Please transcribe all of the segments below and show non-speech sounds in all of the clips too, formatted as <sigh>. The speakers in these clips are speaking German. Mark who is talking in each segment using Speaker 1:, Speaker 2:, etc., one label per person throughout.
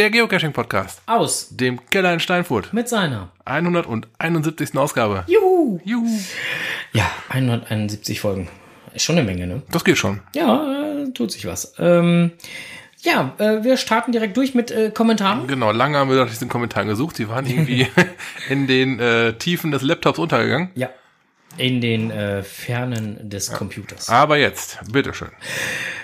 Speaker 1: der Geocaching-Podcast
Speaker 2: Aus
Speaker 1: dem Keller in Steinfurt.
Speaker 2: mit seiner.
Speaker 1: 171. Ausgabe.
Speaker 2: Juhu!
Speaker 1: Juhu.
Speaker 2: Ja, 171 Folgen. Ist schon eine Menge, ne?
Speaker 1: Das geht schon.
Speaker 2: Ja, äh, tut sich was. Ähm, ja, äh, wir starten direkt durch mit äh, Kommentaren.
Speaker 1: Genau, lange haben wir nach diesen Kommentaren gesucht. Sie waren irgendwie <laughs> in den äh, Tiefen des Laptops untergegangen.
Speaker 2: Ja. In den äh, Fernen des Computers.
Speaker 1: Aber jetzt, bitteschön.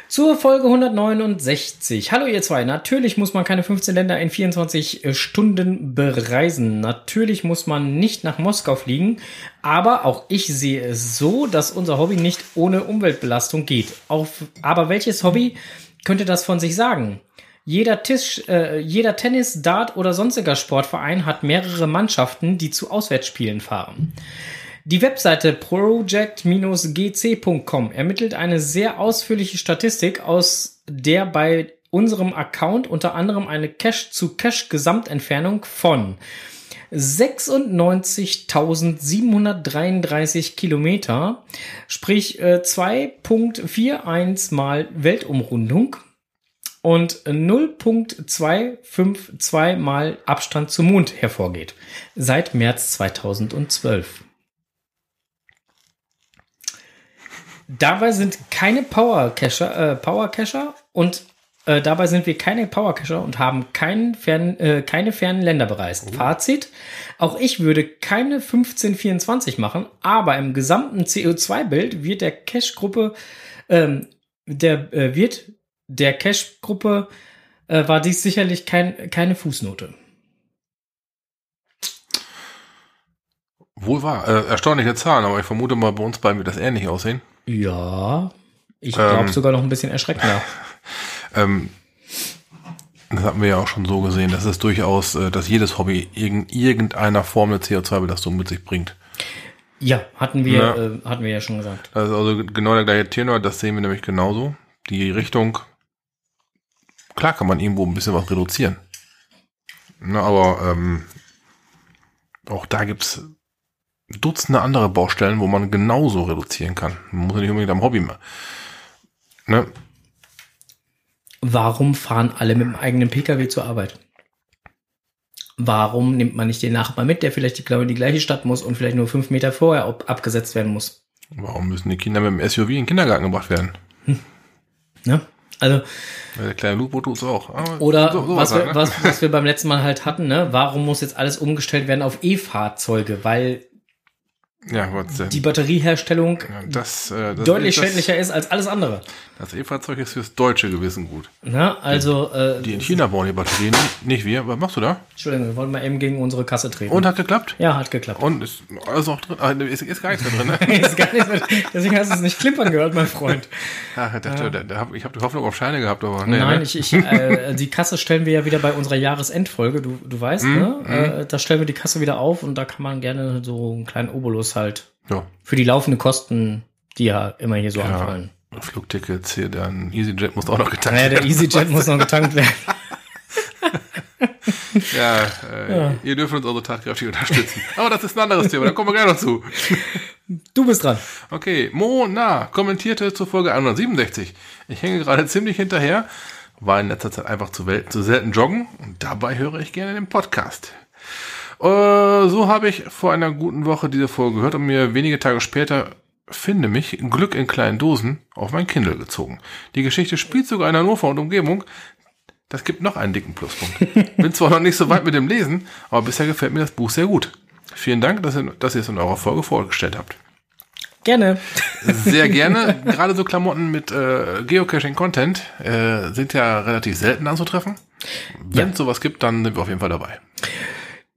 Speaker 2: Zur Folge 169. Hallo ihr zwei. Natürlich muss man keine 15 Länder in 24 Stunden bereisen. Natürlich muss man nicht nach Moskau fliegen. Aber auch ich sehe es so, dass unser Hobby nicht ohne Umweltbelastung geht. Auf, aber welches Hobby könnte das von sich sagen? Jeder Tisch, äh, jeder Tennis, Dart oder sonstiger Sportverein hat mehrere Mannschaften, die zu Auswärtsspielen fahren. Die Webseite project-gc.com ermittelt eine sehr ausführliche Statistik, aus der bei unserem Account unter anderem eine Cache-zu-Cache-Gesamtentfernung von 96.733 Kilometer, sprich äh, 2.41 mal Weltumrundung und 0.252 mal Abstand zum Mond hervorgeht. Seit März 2012. Dabei sind keine Power Cacher, äh, Power Cacher und äh, dabei sind wir keine Power Cacher und haben keinen fern, äh, keine fernen Länder bereist. Fazit: Auch ich würde keine 1524 machen, aber im gesamten CO2-Bild wird der Cache-Gruppe, ähm, der äh, wird der Cache-Gruppe äh, war dies sicherlich kein, keine Fußnote.
Speaker 1: Wohl wahr. Äh, erstaunliche Zahlen, aber ich vermute mal, bei uns beiden wird das ähnlich aussehen.
Speaker 2: Ja, ich glaube
Speaker 1: Ähm.
Speaker 2: sogar noch ein bisschen erschreckender. <laughs>
Speaker 1: Ähm, das hatten wir ja auch schon so gesehen, dass es durchaus, äh, dass jedes Hobby in irgendeiner Form eine CO2-Belastung mit sich bringt.
Speaker 2: Ja, hatten wir,
Speaker 1: Ja.
Speaker 2: äh, hatten wir ja schon gesagt.
Speaker 1: Das ist also genau der gleiche Tenor, das sehen wir nämlich genauso. Die Richtung, klar kann man irgendwo ein bisschen was reduzieren. Na, aber ähm, auch da gibt's Dutzende andere Baustellen, wo man genauso reduzieren kann. Man muss ja nicht unbedingt am Hobby mehr. Ne?
Speaker 2: Warum fahren alle mit dem eigenen Pkw zur Arbeit? Warum nimmt man nicht den Nachbarn mit, der vielleicht die, glaube ich, die gleiche Stadt muss und vielleicht nur fünf Meter vorher ab, abgesetzt werden muss?
Speaker 1: Warum müssen die Kinder mit dem SUV in den Kindergarten gebracht werden?
Speaker 2: Ne? Also,
Speaker 1: Der kleine Lupo tut's auch. Aber
Speaker 2: oder
Speaker 1: so- sowas
Speaker 2: was, wir,
Speaker 1: halt, ne?
Speaker 2: was, was wir beim letzten Mal halt hatten, ne? Warum muss jetzt alles umgestellt werden auf E-Fahrzeuge? Weil
Speaker 1: Ja,
Speaker 2: die Batterieherstellung
Speaker 1: Ja, das, äh, das
Speaker 2: deutlich
Speaker 1: das,
Speaker 2: schädlicher ist als alles andere.
Speaker 1: Das E-Fahrzeug ist fürs deutsche Gewissen gut.
Speaker 2: Ne? Also, äh,
Speaker 1: Die in China bauen die Batterien, nicht, nicht wir. Was machst du da?
Speaker 2: Entschuldigung, wir wollten mal eben gegen unsere Kasse treten.
Speaker 1: Und hat geklappt?
Speaker 2: ja, hat geklappt.
Speaker 1: Und ist alles noch drin? Ne, ist, ist gar nichts mehr drin, ne? <laughs>
Speaker 2: Ist gar nicht, mehr- deswegen hast du es nicht klimpern gehört, mein Freund. <laughs>
Speaker 1: Ach, ich dachte, da, da hab, ich habe die Hoffnung auf Scheine gehabt, aber nee,
Speaker 2: Nein,
Speaker 1: ne?
Speaker 2: ich, ich, äh, die Kasse stellen wir ja wieder bei unserer Jahresendfolge, du, du weißt,
Speaker 1: Mhm,
Speaker 2: ne? Äh, da stellen wir die Kasse wieder auf und da kann man gerne so einen kleinen Obolus halt
Speaker 1: Ja.
Speaker 2: für die laufenden Kosten, die ja immer hier so
Speaker 1: Ja.
Speaker 2: anfallen.
Speaker 1: Flugtickets hier, dann EasyJet muss auch noch getankt
Speaker 2: Naja, der
Speaker 1: werden.
Speaker 2: EasyJet muss noch getankt werden. <laughs>
Speaker 1: Ja, äh, ihr dürft uns also tatkräftig unterstützen. Aber das ist ein anderes Thema, da kommen wir gleich noch zu.
Speaker 2: Du bist dran.
Speaker 1: Okay, Mona kommentierte zur Folge 167. Ich hänge gerade ziemlich hinterher, war in letzter Zeit einfach zu, zu selten joggen und dabei höre ich gerne den Podcast. Äh, so habe ich vor einer guten Woche diese Folge gehört und mir wenige Tage später finde mich Glück in kleinen Dosen auf mein Kindle gezogen. Die Geschichte spielt sogar in Hannover und Umgebung. Das gibt noch einen dicken Pluspunkt. <laughs> Bin zwar noch nicht so weit mit dem Lesen, aber bisher gefällt mir das Buch sehr gut. Vielen Dank, dass ihr, dass ihr es in eurer Folge vorgestellt habt.
Speaker 2: Gerne.
Speaker 1: Sehr gerne. <laughs> Gerade so Klamotten mit äh, Geocaching-Content äh, sind ja relativ selten anzutreffen. Wenn es sowas gibt, dann sind wir auf jeden Fall dabei.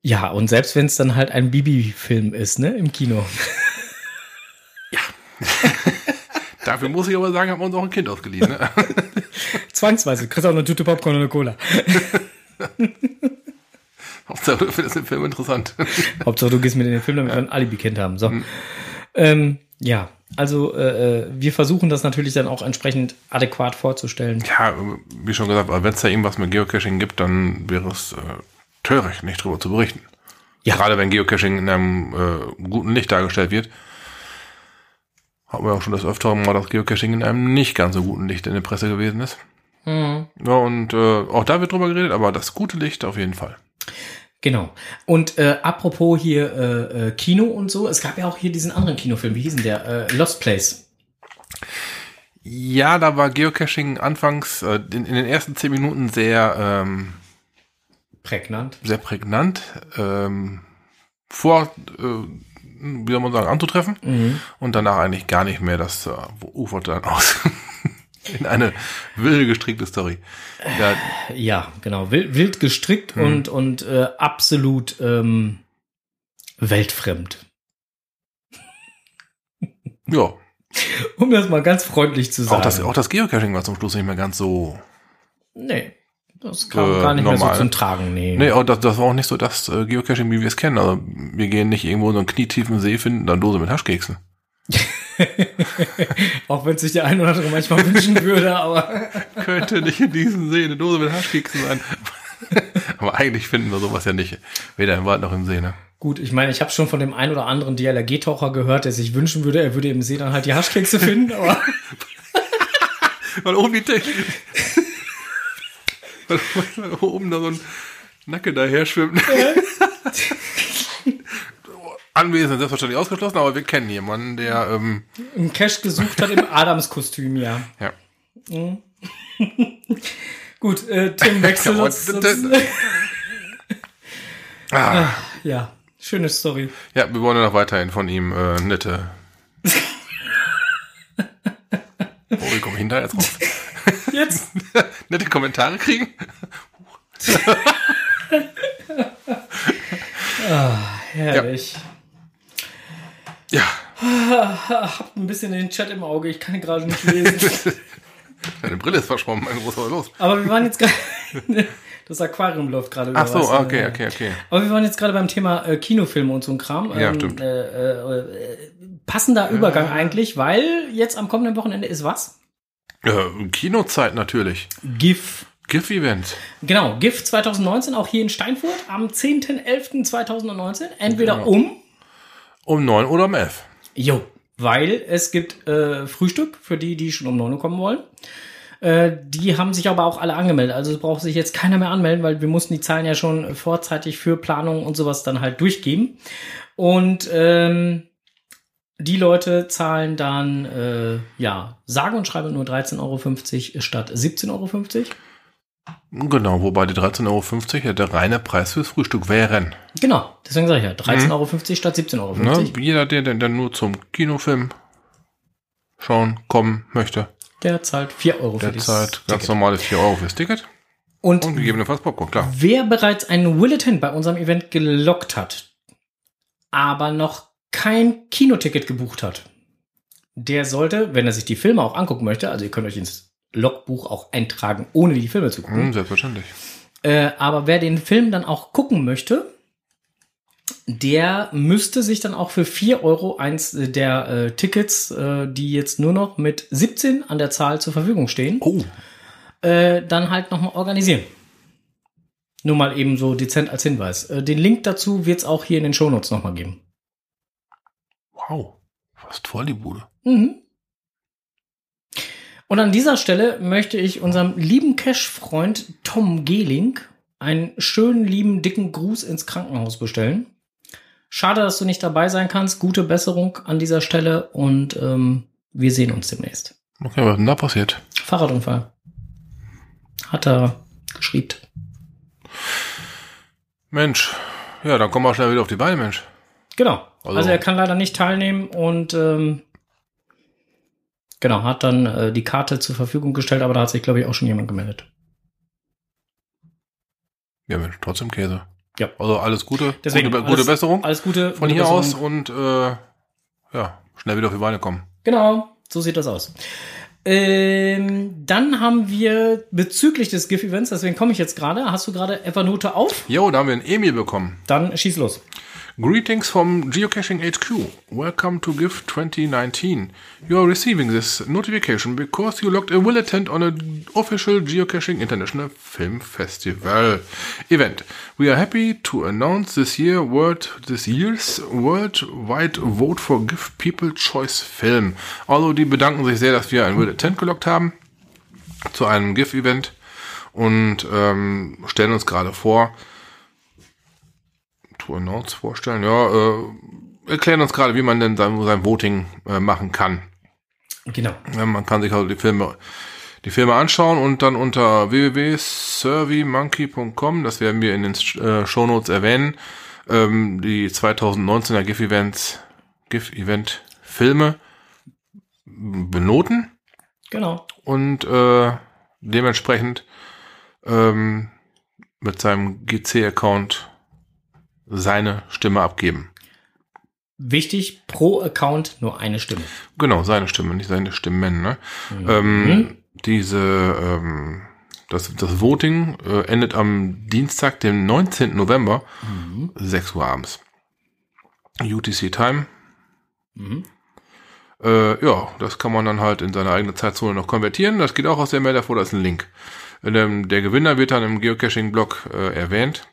Speaker 2: Ja, und selbst wenn es dann halt ein Bibi-Film ist, ne, im Kino. <laughs>
Speaker 1: Dafür muss ich aber sagen, haben wir uns auch ein Kind ausgeliehen. Ne? <laughs>
Speaker 2: Zwangsweise. Kriegst auch eine Tüte Popcorn und eine Cola. <laughs>
Speaker 1: Hauptsache, du findest den Film interessant.
Speaker 2: Hauptsache, du gehst mit in den Film, damit wir ein Alibi-Kind haben. So. Ähm, ja, also äh, äh, wir versuchen das natürlich dann auch entsprechend adäquat vorzustellen.
Speaker 1: ja, wie schon gesagt, wenn es da irgendwas mit Geocaching gibt, dann wäre es äh, töricht, nicht drüber zu berichten.
Speaker 2: Ja.
Speaker 1: Gerade wenn Geocaching in einem äh, guten Licht dargestellt wird. Haben wir auch schon das Öfteren mal, dass Geocaching in einem nicht ganz so guten Licht in der Presse gewesen ist. Ja, und äh, auch da wird drüber geredet, aber das gute Licht auf jeden Fall.
Speaker 2: Genau. Und äh, apropos hier äh, äh, Kino und so, es gab ja auch hier diesen anderen Kinofilm, wie hieß denn der? Äh, Lost Place.
Speaker 1: Ja, da war Geocaching anfangs äh, in, in den ersten zehn Minuten sehr, ähm,
Speaker 2: Prägnant.
Speaker 1: sehr prägnant. Ähm, vor, äh, wie soll man sagen, anzutreffen. Und danach eigentlich gar nicht mehr. Das äh, uferte dann aus. <laughs> in eine wilde gestrickte Story. Ja,
Speaker 2: Ja, genau. Wild, wild gestrickt und, und äh, absolut ähm, weltfremd. <laughs>
Speaker 1: ja.
Speaker 2: Um das mal ganz freundlich zu sagen.
Speaker 1: Auch das, auch das Geocaching war zum Schluss nicht mehr ganz so.
Speaker 2: nee, das kam
Speaker 1: Äh,
Speaker 2: gar nicht mehr
Speaker 1: normal.
Speaker 2: so zum Tragen. Nee.
Speaker 1: Nee, auch das, das war auch nicht so das äh, Geocaching, wie wir es kennen. Also wir gehen nicht irgendwo in so einen knietiefen See, finden dann Dose mit Haschkeksen. <laughs>
Speaker 2: Auch wenn sich der ein oder andere manchmal wünschen würde, aber <laughs>
Speaker 1: Könnte nicht in diesem See eine Dose mit Haschkeksen sein. <laughs> Aber eigentlich finden wir sowas ja nicht. Weder im Wald noch im See, ne?
Speaker 2: gut, ich meine, ich habe schon von dem ein oder anderen DLRG-Taucher gehört, der sich wünschen würde, er würde im See dann halt die Haschkekse finden, aber
Speaker 1: Weil oben die Te weil, <laughs> oben da so ein Nacke daher schwimmt. <laughs> Anwesend selbstverständlich ausgeschlossen, aber wir kennen jemanden, der, ähm,
Speaker 2: einen Cash gesucht hat im Adams-Kostüm, ja.
Speaker 1: ja. <laughs>
Speaker 2: Gut, äh, Tim, wechsel
Speaker 1: Ja,
Speaker 2: uns.
Speaker 1: und- Ah,
Speaker 2: Ja, schöne Story.
Speaker 1: ja, wir wollen ja noch weiterhin von ihm äh, nette. Oh, wie komme ich denn da jetzt raus? <laughs>
Speaker 2: Jetzt? <laughs>
Speaker 1: nette Kommentare kriegen? <laughs>
Speaker 2: Herrlich.
Speaker 1: Ja.
Speaker 2: Hab ein bisschen den Chat im Auge, ich kann ihn gerade nicht lesen.
Speaker 1: Deine Brille ist verschwommen, mein großer los.
Speaker 2: Aber wir waren jetzt gerade. Das Aquarium läuft gerade
Speaker 1: Ach so,
Speaker 2: was,
Speaker 1: okay,
Speaker 2: äh,
Speaker 1: okay, okay.
Speaker 2: Aber wir waren jetzt gerade beim Thema äh, Kinofilme und so ein Kram.
Speaker 1: Ja, stimmt.
Speaker 2: Äh, äh, äh, passender Übergang eigentlich, weil jetzt am kommenden Wochenende ist was?
Speaker 1: Äh, Kinozeit natürlich.
Speaker 2: GIF.
Speaker 1: GIF-Event.
Speaker 2: Genau, GIF 2019, auch hier in Steinfurt am 10.11.2019. Entweder
Speaker 1: Genau.
Speaker 2: um,
Speaker 1: Um neun oder um elf.
Speaker 2: jo, weil es gibt äh, Frühstück für die, die schon um 9 Uhr kommen wollen. Äh, die haben sich aber auch alle angemeldet. Also es braucht sich jetzt keiner mehr anmelden, weil wir mussten die Zahlen ja schon vorzeitig für Planung und sowas dann halt durchgeben. Und ähm, die Leute zahlen dann, äh, ja, sage und schreibe nur 13,50 Euro statt 17,50 Euro.
Speaker 1: Genau, wobei die 13,50 Euro ja der reine Preis fürs Frühstück wären.
Speaker 2: Genau, deswegen sage ich ja, 13,50 Euro statt 17,50 Euro.
Speaker 1: Ne? Jeder, der, der, der nur zum Kinofilm schauen kommen möchte,
Speaker 2: Der zahlt 4 Euro für
Speaker 1: der
Speaker 2: dieses
Speaker 1: zahlt ganz
Speaker 2: Ticket.
Speaker 1: normale 4 Euro fürs Ticket
Speaker 2: Und
Speaker 1: und gegebenenfalls Popcorn, klar.
Speaker 2: wer bereits einen Willeton bei unserem Event gelockt hat, aber noch kein Kinoticket gebucht hat, der sollte, wenn er sich die Filme auch angucken möchte, also ihr könnt euch ins Logbuch auch eintragen, ohne die Filme zu gucken,
Speaker 1: Hm, selbstverständlich.
Speaker 2: Äh, aber wer den Film dann auch gucken möchte, der müsste sich dann auch für 4 Euro eins der äh, Tickets, äh, die jetzt nur noch mit 17 an der Zahl zur Verfügung stehen,
Speaker 1: Oh,
Speaker 2: äh, dann halt nochmal organisieren. Nur mal eben so dezent als Hinweis. Äh, den Link dazu wird es auch hier in den Shownotes nochmal geben.
Speaker 1: Wow. Fast voll die Bude.
Speaker 2: Mhm. Und an dieser Stelle möchte ich unserem lieben Cash-Freund Tom Gehling einen schönen, lieben, dicken Gruß ins Krankenhaus bestellen. Schade, dass du nicht dabei sein kannst. Gute Besserung an dieser Stelle und ähm, wir sehen uns demnächst.
Speaker 1: Okay, was ist denn da passiert?
Speaker 2: Fahrradunfall. Hat er geschrieben.
Speaker 1: Mensch, ja, dann komm mal schnell wieder auf die Beine, Mensch.
Speaker 2: Genau.
Speaker 1: Also-
Speaker 2: Also, er kann leider nicht teilnehmen und ähm, genau, hat dann äh, die Karte zur Verfügung gestellt, aber da hat sich, glaube ich, auch schon jemand gemeldet.
Speaker 1: Ja, Mensch, trotzdem Käse.
Speaker 2: Ja.
Speaker 1: Also alles Gute,
Speaker 2: Deswegen,
Speaker 1: gute,
Speaker 2: alles-
Speaker 1: gute Besserung
Speaker 2: Alles Gute.
Speaker 1: von
Speaker 2: gute
Speaker 1: hier
Speaker 2: Besserung.
Speaker 1: aus und äh, ja, schnell wieder auf die Beine kommen.
Speaker 2: Genau, so sieht das aus. Ähm, dann haben wir bezüglich des GIF-Events, deswegen komme ich jetzt gerade, hast du gerade Evernote auf?
Speaker 1: Jo, da haben wir ein Emil bekommen.
Speaker 2: Dann schieß los.
Speaker 1: Greetings from Geocaching HQ. Welcome to GIF 2019. You are receiving this notification because you logged a will attend on an official Geocaching International Film Festival event. We are happy to announce this year world this year's worldwide vote for GIF People Choice Film. Also die bedanken sich sehr, dass wir ein will attend gelockt haben. zu einem GIF-Event und ähm, stellen uns gerade vor, announce vorstellen, ja, äh, erklären uns gerade, wie man denn sein, sein Voting äh, machen kann.
Speaker 2: Genau.
Speaker 1: Ja, man kann sich also die Filme, die Filme anschauen und dann unter www.surveymonkey.com, das werden wir in den äh, Shownotes erwähnen, ähm, die 2019er GIF-Events, GIF-Event-Filme benoten
Speaker 2: Genau.
Speaker 1: und äh, dementsprechend ähm, mit seinem GC-Account seine Stimme abgeben.
Speaker 2: Wichtig, pro Account nur eine Stimme.
Speaker 1: Genau, seine Stimme, nicht seine Stimmen. Ne? Ähm, diese, ähm, das, das Voting äh, endet am Dienstag, dem 19. November, 6 Uhr abends. UTC Time. Äh, ja, das kann man dann halt in seine eigene Zeitzone noch konvertieren. Das geht auch aus der Mail davor, da ist ein Link. Ähm, der Gewinner wird dann im Geocaching-Blog äh, erwähnt.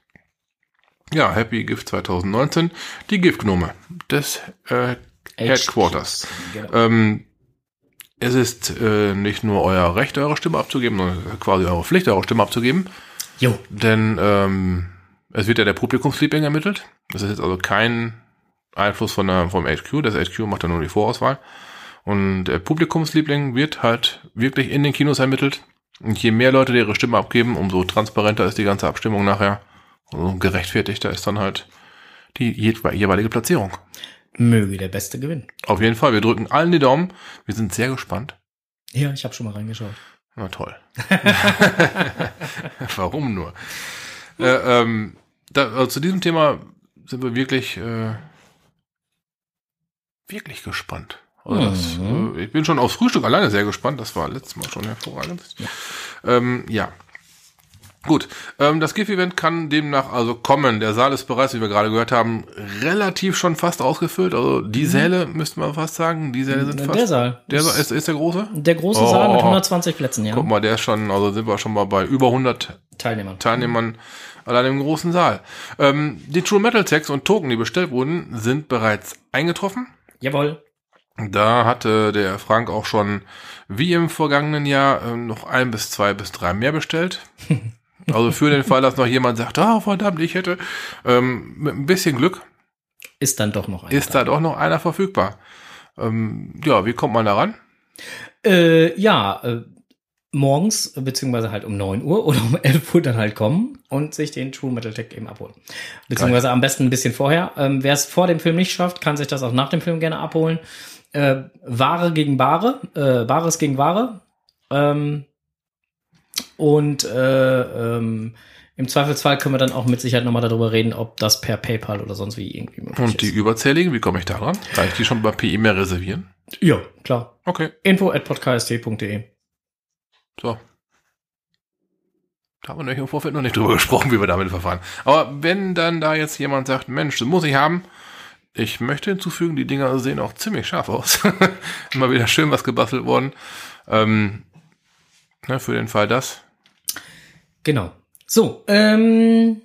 Speaker 1: Ja, Happy Gift 2019. Die Giftgnome des äh, Headquarters.
Speaker 2: Genau.
Speaker 1: Ähm, es ist äh, nicht nur euer Recht, eure Stimme abzugeben, sondern quasi eure Pflicht, eure Stimme abzugeben.
Speaker 2: Jo.
Speaker 1: Denn ähm, es wird ja der Publikumsliebling ermittelt. Das ist jetzt also kein Einfluss von der, vom HQ. Das HQ macht ja nur die Vorauswahl. Und der Publikumsliebling wird halt wirklich in den Kinos ermittelt. Und je mehr Leute ihre Stimme abgeben, umso transparenter ist die ganze Abstimmung nachher. Umso gerechtfertigter ist dann halt die jeweilige Platzierung.
Speaker 2: Möge der Beste gewinnen.
Speaker 1: Auf jeden Fall, wir drücken allen die Daumen. Wir sind sehr gespannt.
Speaker 2: Ja, ich habe schon mal reingeschaut.
Speaker 1: Na toll. <laughs> <laughs> Warum nur? Äh, ähm, da, also zu diesem Thema sind wir wirklich, äh, wirklich gespannt. Also das, äh, ich bin schon aufs Frühstück alleine sehr gespannt. Das war letztes Mal schon hervorragend. Ja. Ähm, ja. Gut, ähm, das GIF-Event kann demnach also kommen. Der Saal ist bereits, wie wir gerade gehört haben, relativ schon fast ausgefüllt. Also die Säle, müssten wir fast sagen, die Säle sind
Speaker 2: Der
Speaker 1: fast...
Speaker 2: Saal.
Speaker 1: Der Saal ist, ist der große?
Speaker 2: Der große
Speaker 1: Oh.
Speaker 2: Saal mit 120 Plätzen, ja.
Speaker 1: Guck mal, der ist schon, also sind wir schon mal bei über 100
Speaker 2: Teilnehmer.
Speaker 1: Teilnehmern allein im großen Saal. Ähm, die True Metal Tags und Token, die bestellt wurden, sind bereits eingetroffen.
Speaker 2: Jawohl.
Speaker 1: Da hatte der Frank auch schon, wie im vergangenen Jahr, ähm, noch ein bis zwei bis drei mehr bestellt. <laughs> Also für den Fall, dass noch jemand sagt, ah, verdammt, ich hätte, ähm, mit ein bisschen Glück
Speaker 2: Ist dann doch noch einer.
Speaker 1: ist da doch noch einer verfügbar. Ähm, ja, wie kommt man da ran?
Speaker 2: Äh, ja, äh, morgens, äh, beziehungsweise halt um 9 Uhr oder um 11 Uhr dann halt kommen und sich den True Metal Tech eben abholen. Beziehungsweise am besten ein bisschen vorher. Ähm, Wer es vor dem Film nicht schafft, kann sich das auch nach dem Film gerne abholen. Äh, Ware gegen Ware, äh, Wahres gegen Ware. Ähm, und äh, ähm, im Zweifelsfall können wir dann auch mit Sicherheit nochmal darüber reden, ob das per PayPal oder sonst wie irgendwie möglich
Speaker 1: Und die
Speaker 2: ist.
Speaker 1: Überzähligen, wie komme ich da dran? Kann ich die schon bei per E-Mail reservieren?
Speaker 2: Ja, klar.
Speaker 1: Okay,
Speaker 2: Info at podcast.de.
Speaker 1: so. Da haben wir nämlich im Vorfeld noch nicht drüber gesprochen, wie wir damit verfahren. Aber wenn dann da jetzt jemand sagt, Mensch, das muss ich haben, ich möchte hinzufügen, die Dinger sehen auch ziemlich scharf aus. <laughs> Immer wieder schön was gebastelt worden. Ähm, ne, für den Fall das.
Speaker 2: Genau. So, ähm,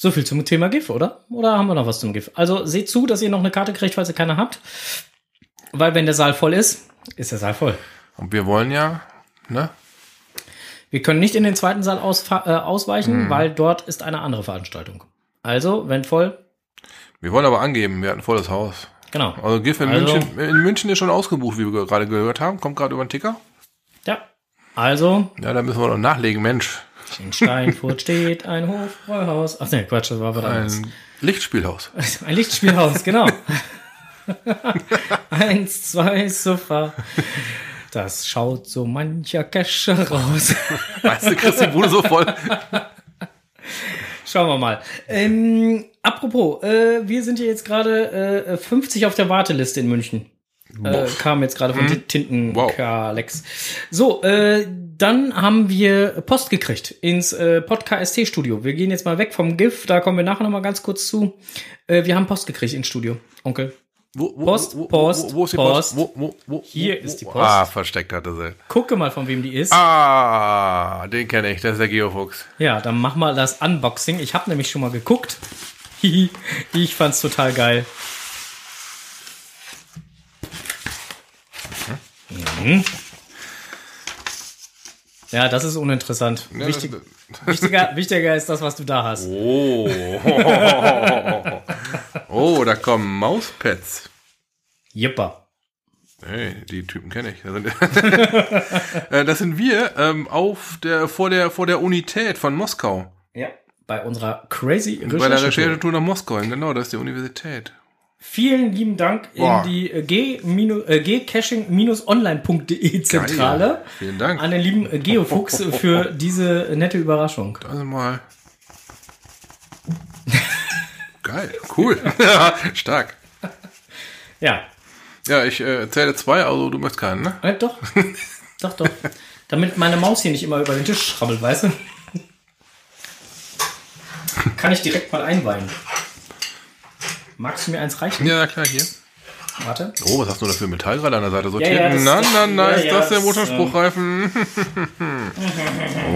Speaker 2: so viel zum Thema GIF, oder? Oder haben wir noch was zum GIF? Also seht zu, dass ihr noch eine Karte kriegt, falls ihr keine habt. Weil wenn der Saal voll ist, ist der Saal voll.
Speaker 1: Und wir wollen ja, ne?
Speaker 2: Wir können nicht in den zweiten Saal ausfa- äh, ausweichen, weil dort ist eine andere Veranstaltung. Also, wenn voll,
Speaker 1: Wir wollen aber angeben, wir hatten volles Haus.
Speaker 2: genau.
Speaker 1: Also GIF in,
Speaker 2: Also-
Speaker 1: München, in München ist schon ausgebucht, wie wir gerade gehört haben. Kommt gerade über den Ticker.
Speaker 2: Ja. Also,
Speaker 1: Ja, da müssen wir noch nachlegen, Mensch.
Speaker 2: In Steinfurt steht ein Hofbräuhaus. Ach nee, Quatsch, das war was anderes.
Speaker 1: Ein Lichtspielhaus.
Speaker 2: Ein Lichtspielhaus, genau. <laughs> Eins, zwei, Sofa. Das schaut so mancher Cache raus.
Speaker 1: Weißt du, kriegst die Bude so voll.
Speaker 2: Schauen wir mal. Ähm, apropos, äh, wir sind hier jetzt gerade äh, 50 auf der Warteliste in München. Äh, kam jetzt gerade von
Speaker 1: Mhm.
Speaker 2: Tinten
Speaker 1: Wow.
Speaker 2: So, äh, dann haben wir Post gekriegt ins äh, Podcast Studio. Wir gehen jetzt mal weg vom GIF, da kommen wir nachher noch mal ganz kurz zu. Äh, wir haben Post gekriegt ins Studio, Onkel.
Speaker 1: Wo, wo,
Speaker 2: Post,
Speaker 1: wo,
Speaker 2: Post,
Speaker 1: wo, ist die
Speaker 2: Post.
Speaker 1: Post? Wo, wo, wo,
Speaker 2: Hier ist die Post.
Speaker 1: Ah, versteckt hatte sie.
Speaker 2: Gucke mal, von wem die ist.
Speaker 1: Ah, den kenne ich. Das ist der Geofuchs.
Speaker 2: Ja, dann mach mal das Unboxing. Ich habe nämlich schon mal geguckt. <laughs> Ich fand's total geil. Mhm. Ja, das ist uninteressant.
Speaker 1: Ja,
Speaker 2: Wichtig, wichtiger, wichtiger ist das, was du da hast.
Speaker 1: Oh. <laughs> oh, da kommen Mauspads.
Speaker 2: Jipper.
Speaker 1: Hey, die Typen kenne ich. Das <laughs> sind, Äh, das sind wir ähm, auf der, vor, der, vor der Unität von Moskau.
Speaker 2: Ja. Bei unserer crazy
Speaker 1: Bei der
Speaker 2: Recherche.
Speaker 1: Recherchetour nach Moskau. Genau, das ist die Universität.
Speaker 2: Vielen lieben Dank
Speaker 1: Boah.
Speaker 2: in die äh, äh, gcaching-online.de Zentrale.
Speaker 1: Vielen Dank.
Speaker 2: an den lieben äh, Geofuchs für <laughs> diese nette Überraschung.
Speaker 1: Also mal. <laughs> Geil, cool. <laughs> stark.
Speaker 2: Ja,
Speaker 1: Ja, ich äh, zähle zwei, also du möchtest keinen, ne?
Speaker 2: äh, doch. doch, doch. Damit meine Maus hier nicht immer über den Tisch schrabbelt, weißt du? Kann ich direkt mal einweihen. Magst du mir eins reichen?
Speaker 1: Ja, klar, hier.
Speaker 2: Warte.
Speaker 1: Oh, was hast du da für Metall gerade an der Seite sortiert?
Speaker 2: ja, das-
Speaker 1: na, na, na,
Speaker 2: ja,
Speaker 1: ist
Speaker 2: ja,
Speaker 1: das der
Speaker 2: das,
Speaker 1: Motorspruchreifen? <laughs>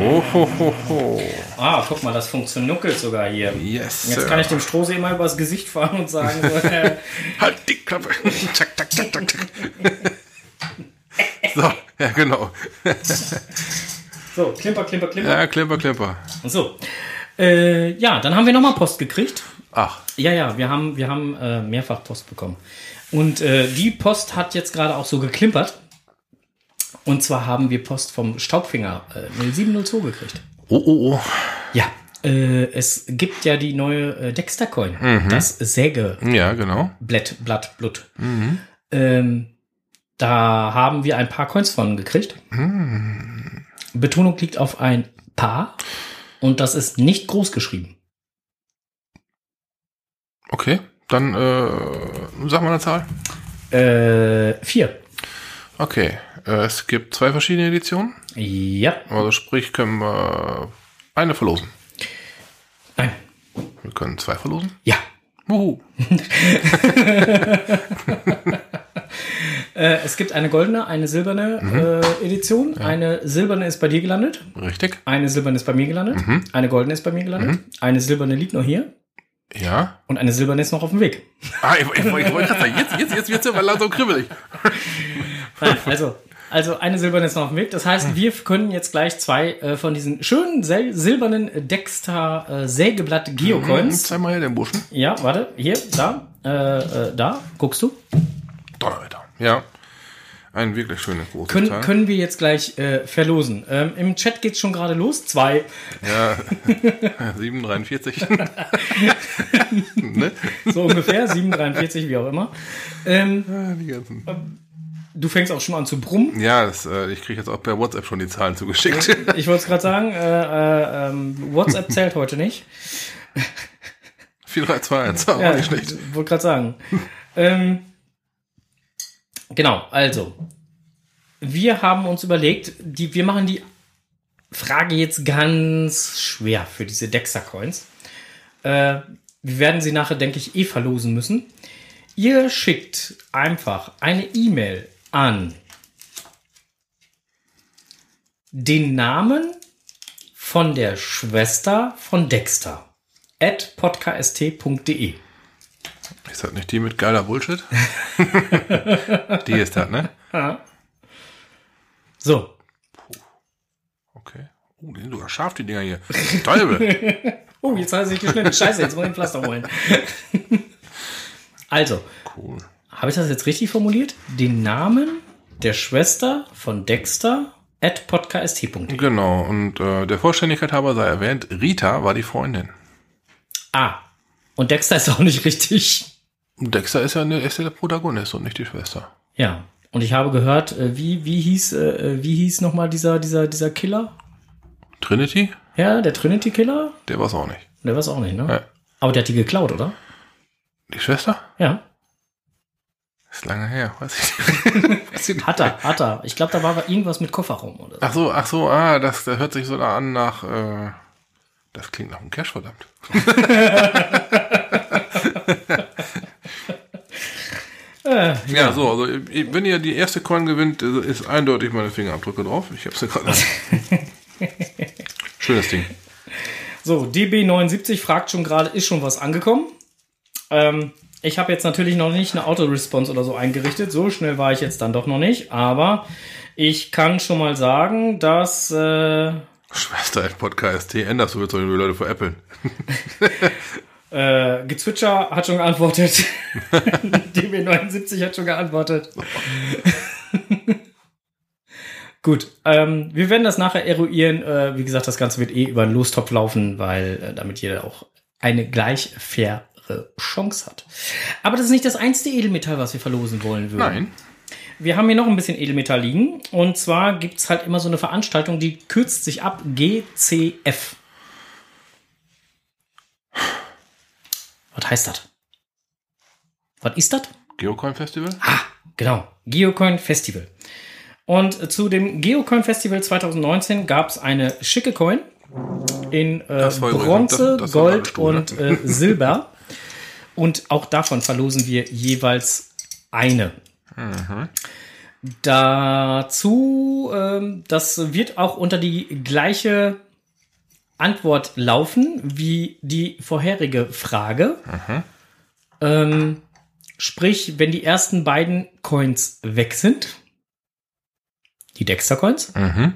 Speaker 1: oh, ho, ho, ho.
Speaker 2: Ah, guck mal, das funktioniert sogar hier.
Speaker 1: Yes,
Speaker 2: Jetzt
Speaker 1: Sir.
Speaker 2: kann ich dem Strohsee mal übers Gesicht fahren und sagen, so, <laughs> äh,
Speaker 1: Halt die Klappe. zack, zack, zack, zack, zack. so, ja, genau. <laughs>
Speaker 2: so, klimper, klimper, klimper.
Speaker 1: Ja, Klimper, Klimper.
Speaker 2: So. Äh, ja, dann haben wir nochmal Post gekriegt.
Speaker 1: Ach,
Speaker 2: Ja, ja, wir haben, wir haben äh, mehrfach Post bekommen. Und äh, die Post hat jetzt gerade auch so geklimpert. Und zwar haben wir Post vom Staubfinger äh, 0702 gekriegt.
Speaker 1: oh, oh, oh.
Speaker 2: Ja. Äh, es gibt ja die neue äh, Dexter-Coin. Das Sägeblatt,
Speaker 1: Ja, genau.
Speaker 2: Blatt, Blut. Ähm, da haben wir ein paar Coins von gekriegt. Betonung liegt auf ein paar. Und das ist nicht groß geschrieben.
Speaker 1: Okay, dann äh, sag mal eine Zahl.
Speaker 2: Äh, vier.
Speaker 1: Okay, äh, es gibt zwei verschiedene Editionen.
Speaker 2: Ja.
Speaker 1: Also sprich, können wir eine verlosen.
Speaker 2: Nein.
Speaker 1: Wir können zwei verlosen.
Speaker 2: Ja.
Speaker 1: Wuhu. <laughs> <laughs>
Speaker 2: Äh, es gibt eine goldene, eine silberne äh, Edition. Eine silberne ist bei dir gelandet.
Speaker 1: Richtig?
Speaker 2: Eine silberne ist bei mir gelandet. Eine goldene ist bei mir gelandet. Eine silberne liegt noch hier.
Speaker 1: Ja.
Speaker 2: Und eine silberne ist noch auf dem Weg.
Speaker 1: Ah, ich, ich, ich wollte gerade sagen, jetzt, jetzt, jetzt wird's ja mal langsam kribbelig.
Speaker 2: Nein, also, also eine silberne ist noch auf dem Weg. Das heißt, wir können jetzt gleich zwei äh, von diesen schönen sil silbernen Dexter äh, Sägeblatt Geocoins.
Speaker 1: Zeig mal her den Burschen.
Speaker 2: Ja, warte, hier, da, äh, äh, da, guckst du.
Speaker 1: Donnerwetter. Ja. Ein wirklich schönes großes
Speaker 2: Können,
Speaker 1: Teil.
Speaker 2: können wir jetzt gleich äh, verlosen. Ähm, Im Chat geht's schon gerade los. Zwei.
Speaker 1: Ja. <laughs> 743. <laughs> ne?
Speaker 2: So ungefähr, 7,43, wie auch immer. Ähm,
Speaker 1: Ja, die ganzen.
Speaker 2: du fängst auch schon an zu brummen.
Speaker 1: Ja, das, äh, ich kriege jetzt auch per WhatsApp schon die Zahlen zugeschickt.
Speaker 2: Ich wollte es gerade sagen, äh, äh, ähm, WhatsApp zählt heute nicht. <laughs>
Speaker 1: 4321, auch
Speaker 2: Ja,
Speaker 1: nicht schlecht.
Speaker 2: ich wollte gerade sagen. ähm, genau, also. Wir haben uns überlegt, die, wir machen die Frage jetzt ganz schwer für diese Dexter-Coins. Äh, wir werden sie nachher, denke ich, eh verlosen müssen. Ihr schickt einfach eine E-Mail an den Namen von der Schwester von Dexter at podcast.de.
Speaker 1: Ist das nicht die mit geiler Bullshit? <laughs> die ist das, ne?
Speaker 2: So,
Speaker 1: Okay. Oh, die sind sogar scharf, die Dinger hier. Teufel. <laughs>
Speaker 2: Oh, jetzt hat er sich geschnitten. Scheiße, jetzt muss ich ein Pflaster holen. <laughs> also,
Speaker 1: Cool.
Speaker 2: habe ich das jetzt richtig formuliert? Den Namen der Schwester von Dexter at podcast.de.
Speaker 1: Genau, und äh, der Vollständigkeit halber sei erwähnt, Rita war die Freundin.
Speaker 2: Ah, und Dexter ist auch nicht richtig.
Speaker 1: Dexter ist ja, eine, ist ja der Protagonist und nicht die Schwester.
Speaker 2: Ja, und ich habe gehört, äh, wie, wie hieß, äh, wie hieß nochmal dieser, dieser, dieser Killer?
Speaker 1: Trinity?
Speaker 2: Ja, der Trinity Killer?
Speaker 1: Der war es auch nicht.
Speaker 2: Der war es auch nicht, ne?
Speaker 1: Ja.
Speaker 2: Aber der hat die geklaut, oder?
Speaker 1: Die Schwester?
Speaker 2: Ja.
Speaker 1: Ist lange her, <laughs> weiß ich nicht.
Speaker 2: Hat er, hat er. Ich glaube, da war irgendwas mit Kofferraum oder so.
Speaker 1: Ach so, ach so, ah, das, das hört sich so an nach, äh, das klingt nach einem Cash, verdammt. <laughs>
Speaker 2: Äh,
Speaker 1: Ja, so, also wenn ihr die erste Coin gewinnt, ist eindeutig meine Fingerabdrücke drauf. Ich hab's ja gerade. <laughs> Schönes Ding.
Speaker 2: So, DB79 fragt schon gerade, ist schon was angekommen? Ähm, ich habe jetzt natürlich noch nicht eine Autoresponse oder so eingerichtet. So schnell war ich jetzt dann doch noch nicht. Aber Ich kann schon mal sagen, dass äh,
Speaker 1: Schwester Podcast änderst du jetzt die Leute vor Apple. <laughs>
Speaker 2: äh, Gezwitscher hat schon geantwortet. <laughs> DB79 hat schon geantwortet. <laughs> Gut, ähm, wir werden das nachher eruieren. Äh, wie gesagt, das Ganze wird eh über einen Lostopf laufen, weil äh, damit jeder auch eine gleich faire Chance hat. Aber das ist nicht das einzige Edelmetall, was wir verlosen wollen würden.
Speaker 1: Nein.
Speaker 2: Wir haben hier noch ein bisschen Edelmetall liegen. Und zwar gibt es halt immer so eine Veranstaltung, die kürzt sich ab GCF. Was heißt das? Was ist das?
Speaker 1: Geocoin Festival?
Speaker 2: Ah, genau. Geocoin Festival. Und zu dem Geocoin Festival 2019 gab es eine schicke Coin in äh, Bronze,
Speaker 1: das- das
Speaker 2: Gold und äh, Silber. Und auch davon verlosen wir jeweils eine. Dazu, ähm, das wird auch unter die gleiche Antwort laufen wie die vorherige Frage. Ähm, sprich, wenn die ersten beiden Coins weg sind, die Dexter-Coins,
Speaker 1: Mhm.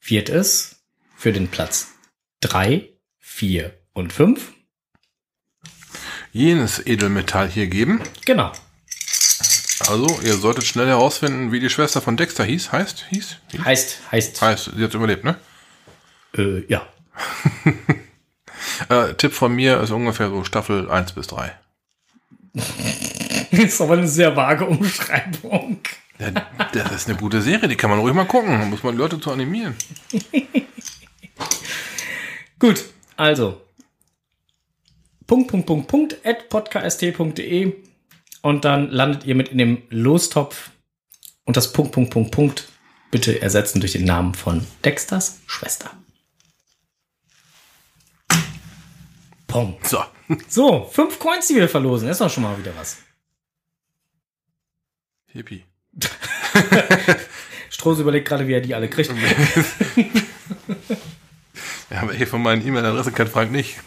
Speaker 2: wird es für den Platz 3, 4 und 5.
Speaker 1: Jenes Edelmetall hier geben.
Speaker 2: Genau.
Speaker 1: Also, ihr solltet schnell herausfinden, wie die Schwester von Dexter hieß. Heißt? Hieß? hieß?
Speaker 2: Heißt, heißt,
Speaker 1: Heißt, sie hat überlebt, ne?
Speaker 2: äh, ja. <laughs>
Speaker 1: Äh, Tipp von mir ist ungefähr so Staffel 1 bis 3. <laughs>
Speaker 2: ist aber eine sehr vage Umschreibung.
Speaker 1: Ja, das ist eine gute Serie, die kann man ruhig mal gucken. Da muss man Leute zu animieren. <laughs>
Speaker 2: Gut, also. Punkt, Punkt, Punkt, Punkt, at podcast.de und dann landet ihr mit in dem Lostopf und das Punkt, Punkt, Punkt, Punkt bitte ersetzen durch den Namen von Dexters Schwester. Pong.
Speaker 1: So.
Speaker 2: So, fünf Coins, die wir verlosen. Ist doch schon mal wieder was.
Speaker 1: Hippie. <laughs>
Speaker 2: Strohs überlegt gerade, wie er die alle kriegt. <laughs>
Speaker 1: Ja, aber hier von meinen E-Mail-Adressen kennt Frank nicht. <laughs>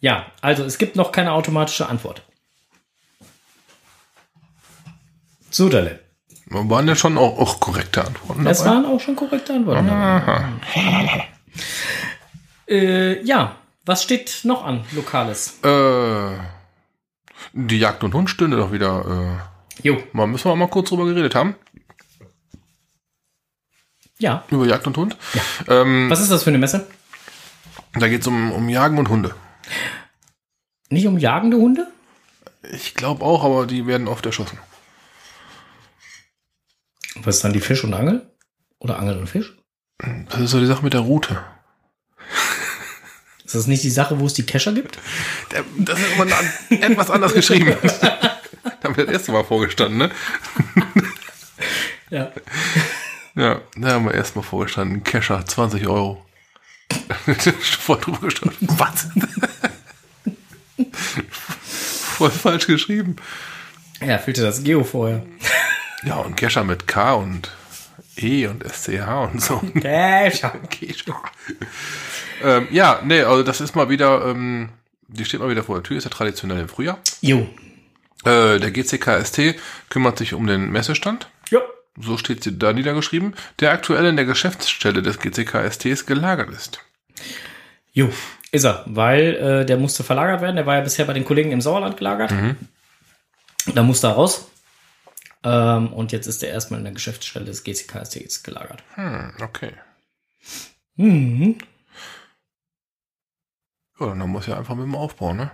Speaker 2: Ja, also es gibt noch keine automatische Antwort. So, Dalle.
Speaker 1: Waren ja schon auch, auch korrekte Antworten
Speaker 2: Das
Speaker 1: dabei?
Speaker 2: waren auch schon korrekte Antworten. Äh, ja, was steht noch an, Lokales?
Speaker 1: Äh, die Jagd und Hund stünde doch wieder.
Speaker 2: Jo,
Speaker 1: Äh, mal müssen wir mal kurz drüber geredet haben.
Speaker 2: ja.
Speaker 1: Über Jagd und Hund. Ähm,
Speaker 2: Was ist das für eine Messe?
Speaker 1: da geht es um, um Jagen und Hunde.
Speaker 2: Nicht um jagende Hunde?
Speaker 1: Ich glaube auch, aber die werden oft erschossen.
Speaker 2: Was ist dann die Fisch und Angel? Oder Angel und Fisch?
Speaker 1: Das ist so die Sache mit der Route. <laughs>
Speaker 2: Ist das nicht die Sache, wo es die Kescher gibt?
Speaker 1: Das ist immer an, etwas anders geschrieben. <laughs> da haben wir das erste Mal vorgestanden, ne?
Speaker 2: Ja.
Speaker 1: Ja, da haben wir erstmal vorgestanden. Kescher, 20 Euro. Voll drüber gestanden. Was? Voll falsch geschrieben.
Speaker 2: Ja, fehlte das Geo vorher.
Speaker 1: Ja, und Kescher mit K und E und SCH und so. <laughs>
Speaker 2: Kescher. <laughs>
Speaker 1: Kescher. ähm, ja, nee, also das ist mal wieder, ähm, die steht mal wieder vor der Tür, ist ja traditionell im Frühjahr.
Speaker 2: Jo.
Speaker 1: Äh, der GCKST kümmert sich um den Messestand.
Speaker 2: Ja.
Speaker 1: So steht sie da niedergeschrieben, der aktuell in der Geschäftsstelle des GCKSTs gelagert ist.
Speaker 2: Jo, ist er, weil äh, der musste verlagert werden. Der war ja bisher bei den Kollegen im Sauerland gelagert. Da musste er raus. Ähm, und jetzt ist er erstmal in der Geschäftsstelle des GCKSTs gelagert.
Speaker 1: Hm, okay.
Speaker 2: Mhm.
Speaker 1: Ja, dann muss ja einfach mit dem Aufbau, ne?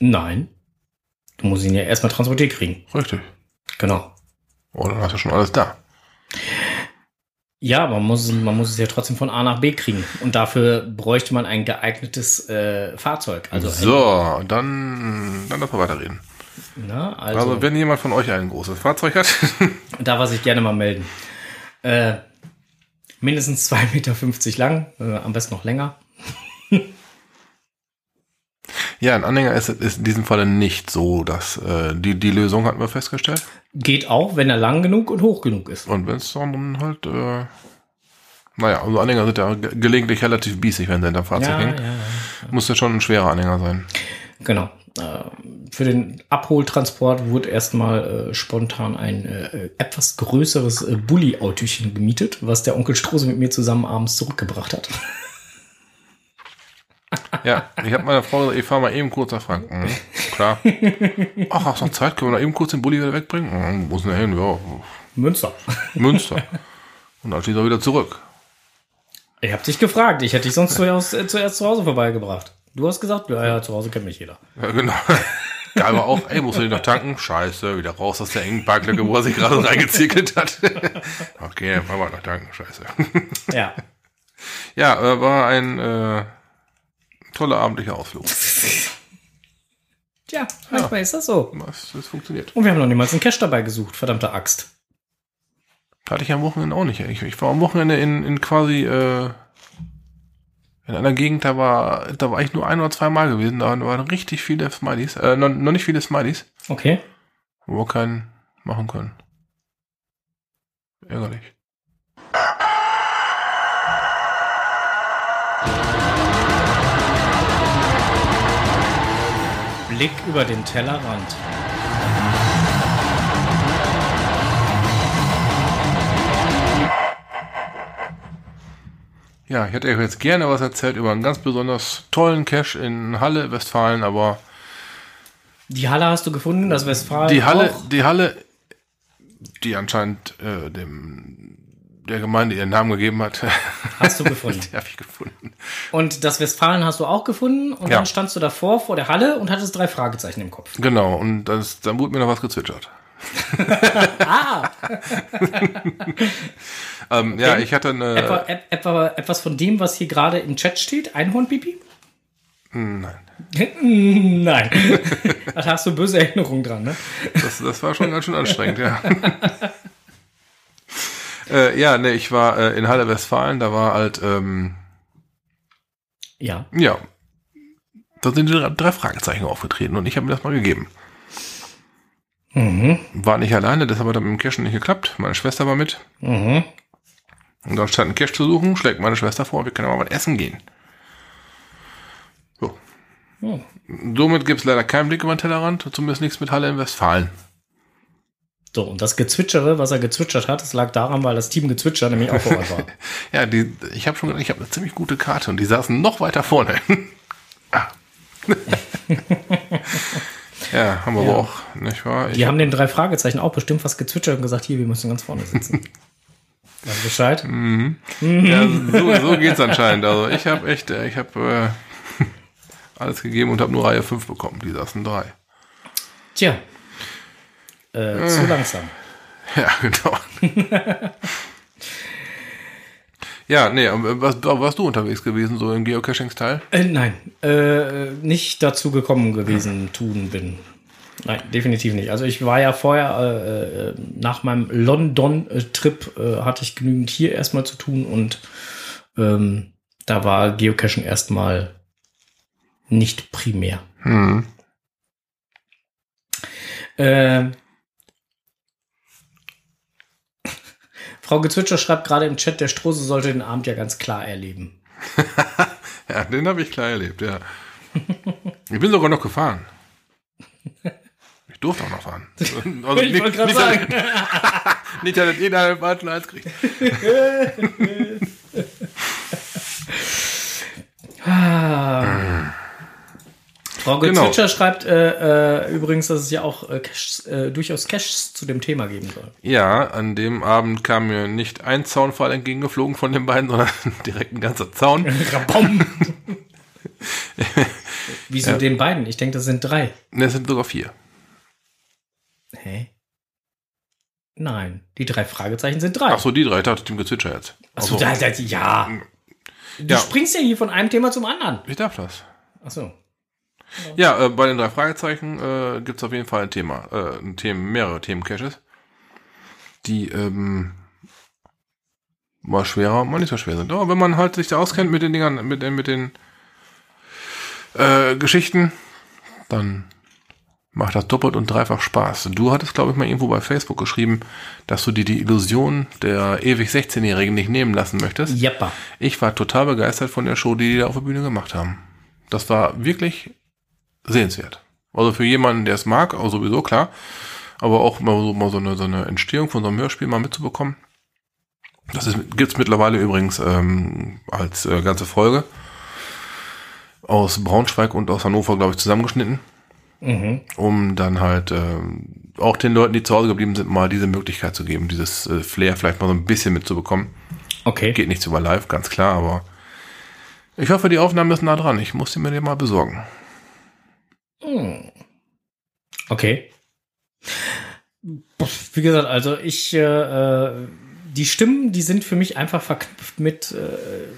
Speaker 2: Nein. Du musst ihn ja erstmal transportiert kriegen.
Speaker 1: Richtig.
Speaker 2: Genau.
Speaker 1: Oh, dann hast du schon alles da.
Speaker 2: Ja, man muss, man muss es ja trotzdem von A nach B kriegen. Und dafür bräuchte man ein geeignetes äh, Fahrzeug. Also,
Speaker 1: so, dann, dann lass mal weiterreden.
Speaker 2: Na, also,
Speaker 1: Also, wenn jemand von euch ein großes Fahrzeug hat, <laughs>
Speaker 2: da was ich gerne mal melden. Äh, mindestens 2,50 Meter lang, äh, am besten noch länger. <laughs>
Speaker 1: ja, ein Anhänger ist, ist in diesem Falle nicht so, dass äh, die, die Lösung hatten wir festgestellt.
Speaker 2: Geht auch, wenn er lang genug und hoch genug ist.
Speaker 1: Und wenn es dann halt, äh, naja, also Anhänger sind ja ge- gelegentlich relativ biesig, wenn sie hinterm Fahrzeug
Speaker 2: Ja,
Speaker 1: hängen.
Speaker 2: ja, ja.
Speaker 1: Muss ja schon ein schwerer Anhänger sein.
Speaker 2: Genau. Für den Abholtransport wurde erstmal äh, spontan ein äh, etwas größeres äh, Bulli-Autochen gemietet, was der Onkel Strose mit mir zusammen abends zurückgebracht hat. <laughs>
Speaker 1: Ja, ich habe meiner Frau gesagt, ich fahre mal eben kurz nach Franken. Mhm, klar. <laughs> Ach, hast du noch Zeit? Können wir noch eben kurz den Bulli wieder wegbringen? Mhm, wo ist denn der hin? Ja,
Speaker 2: Münster.
Speaker 1: Münster. <laughs> Und dann steht er wieder zurück.
Speaker 2: Ich habe dich gefragt. Ich hätte dich sonst zuerst, äh, zuerst zu Hause vorbeigebracht. Du hast gesagt, ja, ja, zu Hause kennt mich jeder.
Speaker 1: Ja, genau. <laughs> Geil war auch, ey, musst du den noch tanken? Scheiße, wieder raus aus der engen Parklücke, wo er sich gerade reingezirkelt hat. <laughs> okay, fahren wir noch tanken, scheiße.
Speaker 2: Ja.
Speaker 1: Ja, äh, war ein äh, toller abendlicher Ausflug.
Speaker 2: Tja, manchmal ist das so.
Speaker 1: Das, das funktioniert.
Speaker 2: Und wir haben noch niemals einen Cash dabei gesucht, verdammte Axt.
Speaker 1: Hatte ich am Wochenende auch nicht. Ich, ich war am Wochenende in, in quasi äh, in einer Gegend, da war, da war ich nur ein oder zwei Mal gewesen. Da waren richtig viele Smileys. Äh, noch, noch nicht viele Smileys,
Speaker 2: Okay.
Speaker 1: wo wir keinen machen können. Ärgerlich.
Speaker 2: Blick über den Tellerrand.
Speaker 1: Ja, ich hätte euch jetzt gerne was erzählt über einen ganz besonders tollen Cache in Halle, Westfalen, aber
Speaker 2: Die Halle hast du gefunden, das Westfalen.
Speaker 1: die Halle,
Speaker 2: Auch?
Speaker 1: die Halle, die anscheinend äh, dem der Gemeinde ihren Namen gegeben hat,
Speaker 2: Hast du <laughs> gefunden.
Speaker 1: die habe ich gefunden.
Speaker 2: Und das Westfalen hast du auch gefunden. Und
Speaker 1: Ja.
Speaker 2: dann standst du davor vor der Halle und hattest drei Fragezeichen im Kopf.
Speaker 1: Genau, und das, dann wurde mir noch was gezwitschert. <laughs>
Speaker 2: Ah! <laughs>
Speaker 1: Ähm, ja, ich hatte eine.
Speaker 2: etwa, et- etwa etwas von dem, was hier gerade im Chat steht? Einhornpipi?
Speaker 1: Nein. <laughs>
Speaker 2: Nein. <laughs> da hast du böse Erinnerungen dran, ne?
Speaker 1: Das, das war schon ganz schön anstrengend, ja. <laughs> äh, ja, ne, ich war äh, in Halle Westfalen, da war halt, ähm,
Speaker 2: Ja.
Speaker 1: ja, da sind drei Fragezeichen aufgetreten und ich habe mir das mal gegeben.
Speaker 2: Mhm.
Speaker 1: War nicht alleine, das hat aber dann mit dem Cashen nicht geklappt. Meine Schwester war mit.
Speaker 2: Mhm.
Speaker 1: Und dann stand ein Cash zu suchen, schlägt meine Schwester vor, wir können aber was essen gehen. So.
Speaker 2: Oh.
Speaker 1: Somit gibt es leider keinen Blick über den Tellerrand, zumindest nichts mit Halle in Westfalen.
Speaker 2: So, und das Gezwitschere, was er gezwitschert hat, das lag daran, weil das Team Gezwitscher nämlich auch vor Ort war. <laughs>
Speaker 1: Ja, die, ich habe schon gedacht, ich habe eine ziemlich gute Karte und die saßen noch weiter vorne. <laughs> ah. <laughs> ja, haben wir aber auch, nicht wahr? Ich,
Speaker 2: Die haben den drei Fragezeichen auch bestimmt was gezwitschert und gesagt, hier, wir müssen ganz vorne sitzen. Weißt Bescheid?
Speaker 1: ja, so, so geht's anscheinend. Also ich habe echt, äh, ich habe äh, <laughs> alles gegeben und habe nur Reihe 5 bekommen. Die saßen drei.
Speaker 2: Tja. Äh, zu langsam. <laughs>
Speaker 1: Ja, genau. <laughs> ja, nee, aber was, warst du unterwegs gewesen, so im Geocaching-Style?
Speaker 2: Äh, nein, äh, nicht dazu gekommen gewesen, tun bin. Nein, definitiv nicht. Also ich war ja vorher, äh, äh, nach meinem London-Trip äh, hatte ich genügend hier erstmal zu tun und ähm, da war Geocaching erstmal nicht primär.
Speaker 1: Hm.
Speaker 2: Äh, <laughs> Frau Gezwitscher schreibt gerade im Chat, der Strose sollte den Abend ja ganz klar erleben. <laughs>
Speaker 1: Ja, den habe ich klar erlebt, ja. Ich bin sogar noch gefahren. <laughs> Ich durfte auch noch fahren. <laughs> Also
Speaker 2: Ich wollte gerade
Speaker 1: nicht,
Speaker 2: sagen. <laughs>
Speaker 1: nicht, dass jeder einen falschen Hals kriegt.
Speaker 2: Ah. <laughs> Frau
Speaker 1: Genau.
Speaker 2: Gezwitscher schreibt äh, äh, übrigens, dass es ja auch äh, Caches, äh, durchaus Caches zu dem Thema geben soll.
Speaker 1: Ja, an dem Abend kam mir nicht ein Zaunfall entgegengeflogen von den beiden, sondern direkt ein ganzer Zaun.
Speaker 2: Rabom. Wieso den beiden? Ich denke, das sind drei.
Speaker 1: Ne, es sind sogar vier.
Speaker 2: Hä? Nein, die drei Fragezeichen sind drei.
Speaker 1: Ach so, die drei, ich dachte dem Gezwitscher jetzt. Ach so,
Speaker 2: da, da, ja. Du
Speaker 1: Ja.
Speaker 2: springst ja hier von einem Thema zum anderen.
Speaker 1: ich darf das.
Speaker 2: Achso.
Speaker 1: Ja, äh, bei den drei Fragezeichen äh, gibt es auf jeden Fall ein Thema, äh, ein Themen, mehrere Themencaches, die ähm, mal schwerer, mal nicht so schwer sind. Aber wenn man halt sich da auskennt mit den Dingern, mit den, mit den äh, Geschichten, dann macht das doppelt und dreifach Spaß. Du hattest, glaube ich, mal irgendwo bei Facebook geschrieben, dass du dir die Illusion der ewig 16-Jährigen nicht nehmen lassen möchtest.
Speaker 2: Jeppa.
Speaker 1: Ich war total begeistert von der Show, die die da auf der Bühne gemacht haben. Das war wirklich sehenswert. Also für jemanden, der es mag, auch sowieso klar. Aber auch mal so, mal so, eine, so eine Entstehung von so einem Hörspiel mal mitzubekommen. Das ist, gibt's mittlerweile übrigens ähm, als äh, ganze Folge aus Braunschweig und aus Hannover, glaube ich, zusammengeschnitten.
Speaker 2: Mhm.
Speaker 1: Um dann halt ähm, auch den Leuten, die zu Hause geblieben sind, mal diese Möglichkeit zu geben, dieses äh, Flair vielleicht mal so ein bisschen mitzubekommen.
Speaker 2: Okay.
Speaker 1: Geht nicht über live, ganz klar, aber ich hoffe, die Aufnahme ist nah dran. Ich muss sie mir den mal besorgen.
Speaker 2: Okay. Wie gesagt, also ich, äh, äh, die Stimmen, die sind für mich einfach verknüpft mit äh,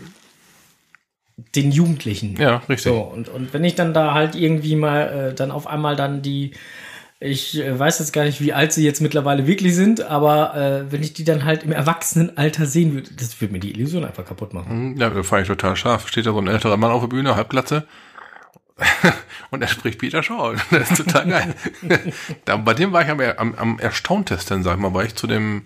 Speaker 2: den Jugendlichen.
Speaker 1: Ja, richtig.
Speaker 2: So, und, und wenn ich dann da halt irgendwie mal äh, dann auf einmal dann die, ich äh, weiß jetzt gar nicht, wie alt sie jetzt mittlerweile wirklich sind, aber äh, wenn ich die dann halt im Erwachsenenalter sehen würde, das würde mir die Illusion einfach kaputt machen.
Speaker 1: Hm, Ja, das fand ich total scharf. Steht da so ein älterer Mann auf der Bühne, Halbglatze. <laughs> Und er spricht Peter Shaw. <laughs> Das ist total geil. <laughs> da, bei dem war ich am, am, am erstauntesten, sag ich mal, weil ich zu dem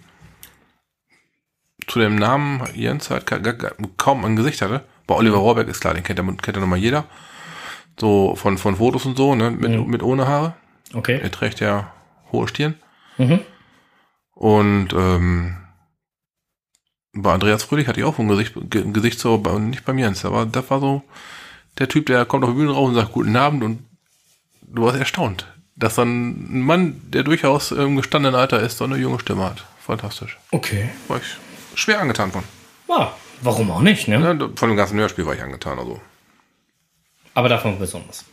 Speaker 1: zu dem Namen Jens halt ka- ka- kaum ein Gesicht hatte. Bei Oliver Rohrbeck ist klar, den kennt ja kennt ja nochmal jeder. So von, von Fotos und so, ne, mit,
Speaker 2: Mhm.
Speaker 1: mit ohne Haare.
Speaker 2: Okay.
Speaker 1: Er trägt ja hohe Stirn.
Speaker 2: Mhm.
Speaker 1: Und ähm, bei Andreas Fröhlich hatte ich auch ein Gesicht, Ge- ein Gesicht so, bei, nicht bei mir, aber das war so der Typ, der kommt auf die Bühne rauf und sagt Guten Abend und du warst erstaunt, dass dann ein Mann, der durchaus im gestandenen Alter ist, so eine junge Stimme hat. Fantastisch.
Speaker 2: Okay.
Speaker 1: War ich schwer angetan von.
Speaker 2: Ja, warum auch nicht, ne?
Speaker 1: Ja, von dem ganzen Hörspiel war ich angetan, also.
Speaker 2: Aber davon besonders.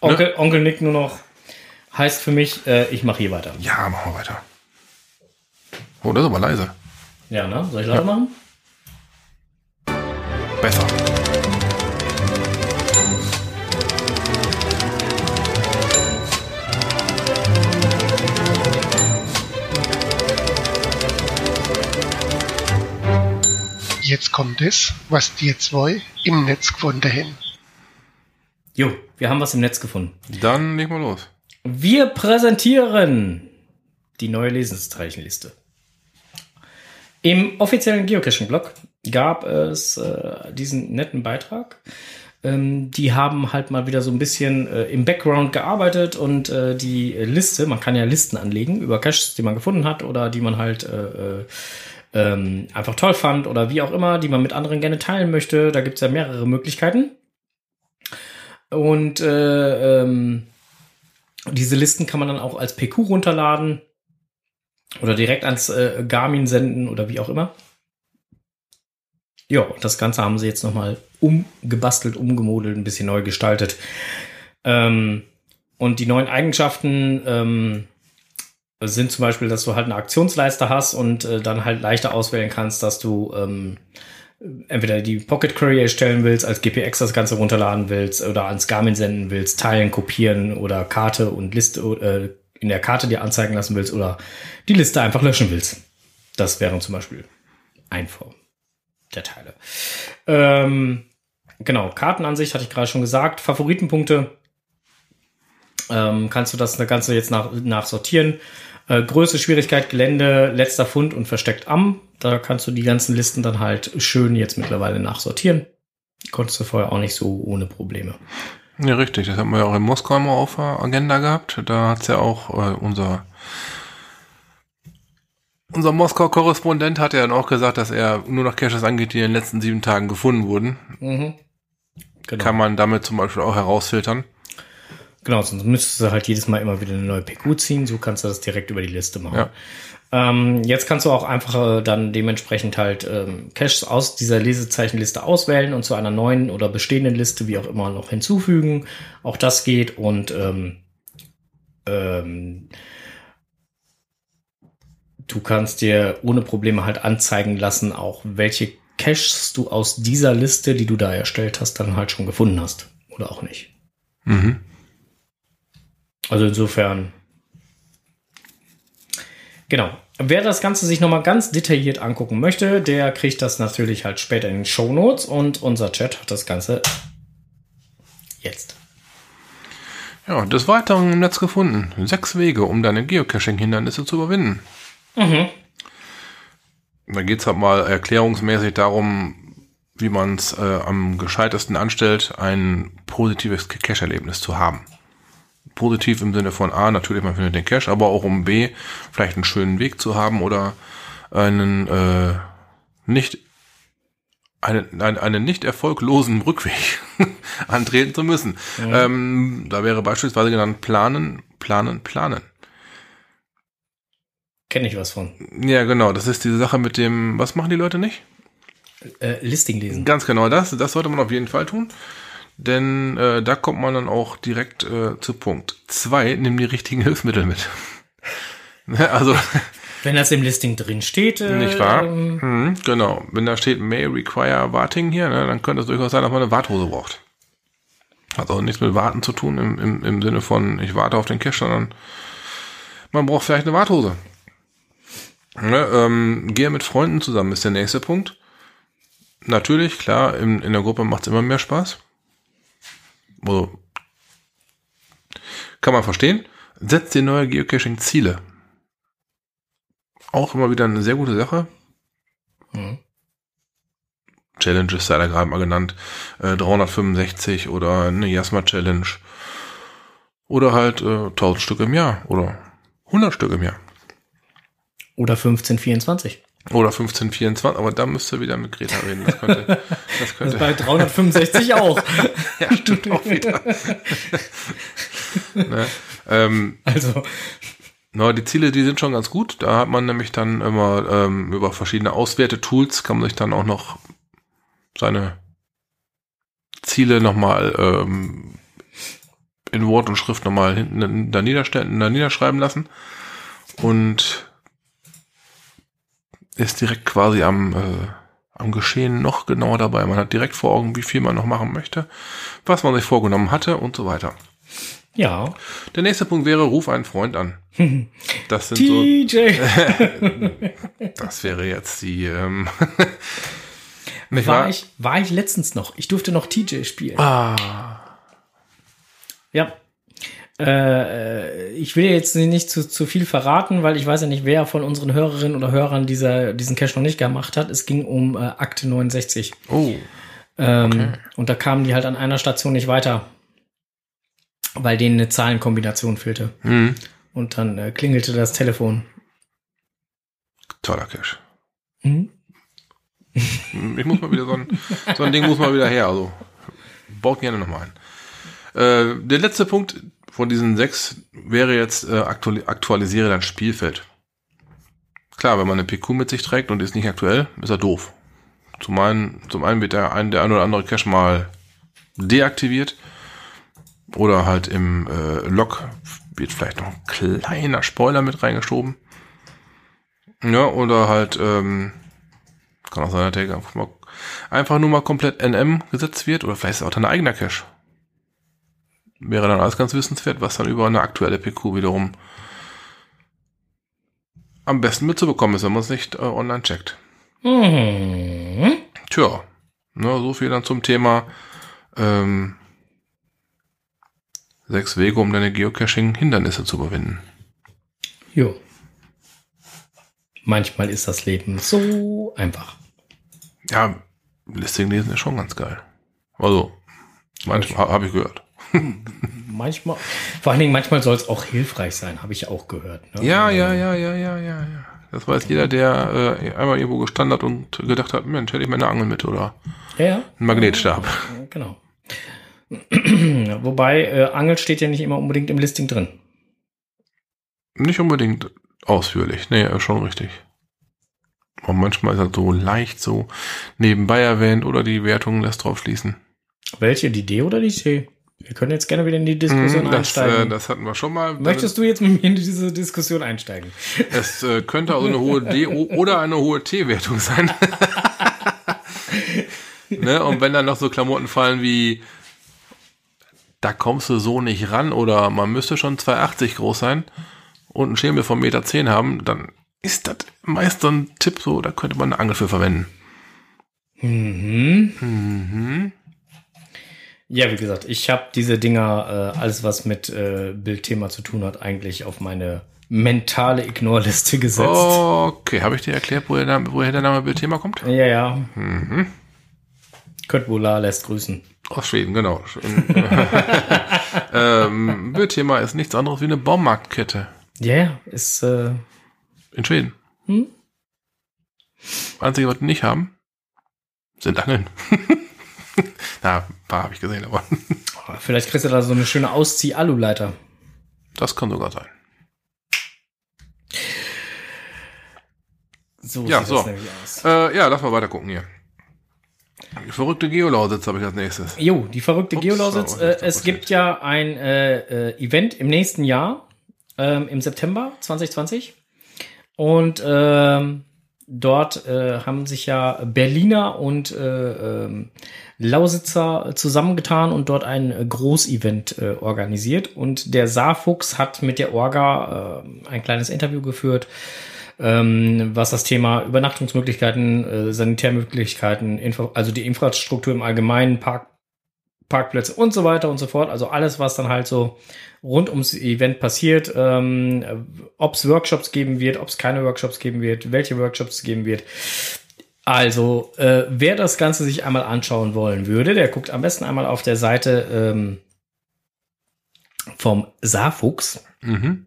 Speaker 2: Onkel, Onkel Nick nur noch heißt für mich, äh, ich mache hier weiter.
Speaker 1: Ja, machen wir weiter. Oh, das ist aber leise.
Speaker 2: Ja, ne? Soll ich lauter machen?
Speaker 1: Besser.
Speaker 3: Jetzt kommt es, was die zwei im Netz gefunden haben.
Speaker 2: Jo, wir haben was im Netz gefunden.
Speaker 1: Dann legen wir los.
Speaker 2: Wir präsentieren die neue Lesenszeichenliste. Im offiziellen Geocaching-Blog gab es äh, diesen netten Beitrag. Ähm, die haben halt mal wieder so ein bisschen äh, im Background gearbeitet und äh, die Liste, man kann ja Listen anlegen über Caches, die man gefunden hat oder die man halt äh, äh, ähm, einfach toll fand oder wie auch immer, die man mit anderen gerne teilen möchte. Da gibt es ja mehrere Möglichkeiten. Und äh, ähm, diese Listen kann man dann auch als PQ runterladen oder direkt ans äh, Garmin senden oder wie auch immer. Ja, das Ganze haben sie jetzt nochmal umgebastelt, umgemodelt, ein bisschen neu gestaltet. Ähm, und die neuen Eigenschaften ähm, sind zum Beispiel, dass du halt eine Aktionsleiste hast und äh, dann halt leichter auswählen kannst, dass du ähm, entweder die Pocket Query erstellen willst, als GPX das Ganze runterladen willst oder ans Garmin senden willst, teilen, kopieren oder Karte und Liste äh, in der Karte dir anzeigen lassen willst oder die Liste einfach löschen willst. Das wären zum Beispiel ein Form der Teile. Ähm, genau, Kartenansicht hatte ich gerade schon gesagt. Favoritenpunkte ähm, kannst du das Ganze jetzt nach, nach sortieren. Äh, Größe, Schwierigkeit, Gelände, letzter Fund und versteckt am. Da kannst du die ganzen Listen dann halt schön jetzt mittlerweile nachsortieren. Konntest du vorher auch nicht so ohne Probleme.
Speaker 1: Ja, richtig. Das haben wir ja auch in Moskau mal auf der Agenda gehabt. Da hat's ja auch äh, unser unser Moskau-Korrespondent hat ja dann auch gesagt, dass er nur noch Caches angeht, die in den letzten sieben Tagen gefunden wurden.
Speaker 2: Genau.
Speaker 1: Kann man damit zum Beispiel auch herausfiltern.
Speaker 2: Genau, sonst müsstest du halt jedes Mal immer wieder eine neue PQ ziehen. So kannst du das direkt über die Liste machen.
Speaker 1: Ja.
Speaker 2: Ähm, jetzt kannst du auch einfach äh, dann dementsprechend halt ähm, Caches aus dieser Lesezeichenliste auswählen und zu einer neuen oder bestehenden Liste, wie auch immer, noch hinzufügen. Auch das geht und ähm, ähm, du kannst dir ohne Probleme halt anzeigen lassen, auch welche Caches du aus dieser Liste, die du da erstellt hast, dann halt schon gefunden hast. Oder auch nicht.
Speaker 1: Mhm.
Speaker 2: Also insofern. Genau. Wer das Ganze sich nochmal ganz detailliert angucken möchte, der kriegt das natürlich halt später in den Show Notes und unser Chat hat das Ganze jetzt.
Speaker 1: Ja, des Weiteren im Netz gefunden. Sechs Wege, um deine Geocaching-Hindernisse zu überwinden.
Speaker 2: Mhm.
Speaker 1: Da geht's halt mal erklärungsmäßig darum, wie man es äh, am gescheitesten anstellt, ein positives Cache-Erlebnis zu haben. Positiv im Sinne von A, natürlich man findet den Cache, aber auch um B, vielleicht einen schönen Weg zu haben oder einen äh, nicht einen, einen, einen nicht erfolglosen Rückweg <laughs> antreten zu müssen. Ähm, da wäre beispielsweise genannt planen, planen, planen.
Speaker 2: Kenne ich was von.
Speaker 1: Ja, genau. Das ist diese Sache mit dem, was machen die Leute nicht?
Speaker 2: Äh, Listing lesen.
Speaker 1: Ganz genau das. Das sollte man auf jeden Fall tun. Denn äh, da kommt man dann auch direkt äh, zu Punkt. Zwei, nimm die richtigen Hilfsmittel mit. <laughs> Ne, also, <laughs>
Speaker 2: Wenn das im Listing drin steht, äh,
Speaker 1: nicht wahr?
Speaker 2: ähm,
Speaker 1: Mhm, genau. Wenn da steht May require Warting hier, ne, dann könnte es durchaus sein, dass man eine Warthose braucht. Hat auch nichts mit Warten zu tun im, im, im Sinne von, ich warte auf den Cache, sondern man braucht vielleicht eine Warthose. Ne, ähm, gehe mit Freunden zusammen ist der nächste Punkt. Natürlich, klar, in, in der Gruppe macht es immer mehr Spaß. Also, kann man verstehen. Setzt dir neue Geocaching-Ziele. Auch immer wieder eine sehr gute Sache.
Speaker 2: Mhm.
Speaker 1: Challenges sei da gerade mal genannt. Äh, 365 oder eine Jasma Challenge. Oder halt äh, 1000 Stück im Jahr oder 100 Stück im Jahr.
Speaker 2: Oder 1524.
Speaker 1: Oder 1524, aber da müsst ihr wieder mit Greta reden. Das könnte, das
Speaker 2: Das
Speaker 1: könnte,
Speaker 2: ist bei 365 auch. <laughs>
Speaker 1: ja, stimmt auch wieder. <laughs> ne? ähm,
Speaker 2: Also,
Speaker 1: Na, die Ziele, die sind schon ganz gut. Da hat man nämlich dann immer ähm, über verschiedene Auswertetools kann man sich dann auch noch seine Ziele nochmal ähm, in Wort und Schrift nochmal hinten da, niederstellen, da niederschreiben lassen und ist direkt quasi am, äh, am Geschehen noch genauer dabei. Man hat direkt vor Augen, wie viel man noch machen möchte, was man sich vorgenommen hatte und so weiter.
Speaker 2: ja.
Speaker 1: Der nächste Punkt wäre, ruf einen Freund an. <laughs> Das sind so
Speaker 2: TJ. <laughs>
Speaker 1: Das wäre jetzt die. Ähm, <laughs>
Speaker 2: War
Speaker 1: wahr?
Speaker 2: ich, war ich letztens noch. Ich durfte noch TJ spielen.
Speaker 1: Ah,
Speaker 2: Ja. Äh, ich will jetzt nicht zu, zu viel verraten, weil ich weiß ja nicht, wer von unseren Hörerinnen oder Hörern dieser, diesen Cache noch nicht gemacht hat. Es ging um äh, Akte 69.
Speaker 1: oh,
Speaker 2: Ähm, Und da kamen die halt an einer Station nicht weiter, weil denen eine Zahlenkombination fehlte.
Speaker 1: hm,
Speaker 2: Und dann äh, klingelte das Telefon.
Speaker 1: toller Cash.
Speaker 2: Hm?
Speaker 1: Ich muss mal wieder so ein, so ein Ding muss mal wieder her. Also baut gerne nochmal ein. Äh, der letzte Punkt von diesen sechs wäre jetzt äh, aktuali aktualisiere dein Spielfeld. Klar, wenn man eine PQ mit sich trägt und ist nicht aktuell, ist er doof. Zum einen, zum einen wird der ein, der ein oder andere Cache mal deaktiviert oder halt im äh, Log wird vielleicht noch ein kleiner Spoiler mit reingeschoben. Ja, oder halt, ähm, kann auch sein, dass der einfach, nur mal komplett NM gesetzt wird oder vielleicht ist auch dein eigener Cache. Wäre dann alles ganz wissenswert, was dann über eine aktuelle PQ wiederum am besten mitzubekommen ist, wenn man es nicht äh, online checkt.
Speaker 2: Mhm.
Speaker 1: Tja, ne, so viel dann zum Thema ähm, sechs Wege, um deine Geocaching-Hindernisse zu überwinden.
Speaker 2: Jo. Manchmal ist das Leben so einfach.
Speaker 1: Ja, Listing lesen ist schon ganz geil. Also, manchmal ha- habe ich gehört.
Speaker 2: Manchmal, vor allen Dingen manchmal soll es auch hilfreich sein, habe ich auch gehört. Ne?
Speaker 1: Ja, ja, ja, ja, ja, ja, ja. Das weiß jeder, der äh, einmal irgendwo gestanden hat und gedacht hat, Mensch, hätte ich meine Angel mit oder
Speaker 2: Ja, ja.
Speaker 1: einen Magnetstab.
Speaker 2: Genau. <clears throat> Wobei, äh, Angel steht ja nicht immer unbedingt im Listing drin.
Speaker 1: Nicht unbedingt ausführlich. Nee, schon richtig. Und manchmal ist er so leicht so nebenbei erwähnt oder die Wertung lässt drauf schließen.
Speaker 2: Welche, die D oder die C? Wir können jetzt gerne wieder in die Diskussion
Speaker 1: Mhm, das, äh,
Speaker 2: einsteigen.
Speaker 1: das hatten wir schon mal.
Speaker 2: Möchtest du jetzt mit mir in diese Diskussion einsteigen?
Speaker 1: Es äh, könnte also eine hohe D oder eine hohe T-Wertung sein. <laughs> ne? Und wenn dann noch so Klamotten fallen wie da kommst du so nicht ran oder man müsste schon 2,80 groß sein und einen Schemel von 1,10 Meter haben, dann ist das meist so ein Tipp so, da könnte man eine Angel für verwenden.
Speaker 2: Mhm. Ja, wie gesagt, ich habe diese Dinger, äh, alles was mit äh, Bildthema zu tun hat, eigentlich auf meine mentale Ignore-Liste gesetzt.
Speaker 1: Okay, habe ich dir erklärt, woher der, woher der Name Bildthema kommt?
Speaker 2: Ja, ja.
Speaker 1: Mhm.
Speaker 2: Kurt Bola lässt grüßen.
Speaker 1: Aus Schweden, genau. <laughs> ähm, Böthema ist nichts anderes wie eine Baumarktkette.
Speaker 2: Ja, yeah, ist äh,
Speaker 1: in Schweden. Hm? Einzige, was die nicht haben, sind Angeln. <laughs> <laughs> Na, ein paar habe ich gesehen, aber. <laughs>
Speaker 2: Vielleicht kriegst du da so eine schöne Auszieh-Aluleiter.
Speaker 1: Das kann sogar sein.
Speaker 2: So
Speaker 1: ja,
Speaker 2: sieht
Speaker 1: so.
Speaker 2: das nämlich aus.
Speaker 1: Äh, ja, lass mal weiter gucken hier. Die verrückte Geolausitz habe ich als nächstes.
Speaker 2: Jo, die verrückte
Speaker 1: Ups,
Speaker 2: Geolausitz. Äh, es gibt ja ein äh, äh, Event im nächsten Jahr, ähm, im September 2020. Und ähm, dort äh, haben sich ja Berliner und äh, ähm, Lausitzer zusammengetan und dort ein Großevent äh, organisiert. Und der Saarfuchs hat mit der Orga äh, ein kleines Interview geführt, ähm, was das Thema Übernachtungsmöglichkeiten, äh, Sanitärmöglichkeiten, Info also die Infrastruktur im Allgemeinen, Park, Parkplätze und so weiter und so fort. Also alles, was dann halt so rund ums Event passiert, ähm, ob es Workshops geben wird, ob es keine Workshops geben wird, welche Workshops es geben wird. Also, äh, wer das Ganze sich einmal anschauen wollen würde, der guckt am besten einmal auf der Seite ähm, vom Saarfuchs
Speaker 1: Mhm.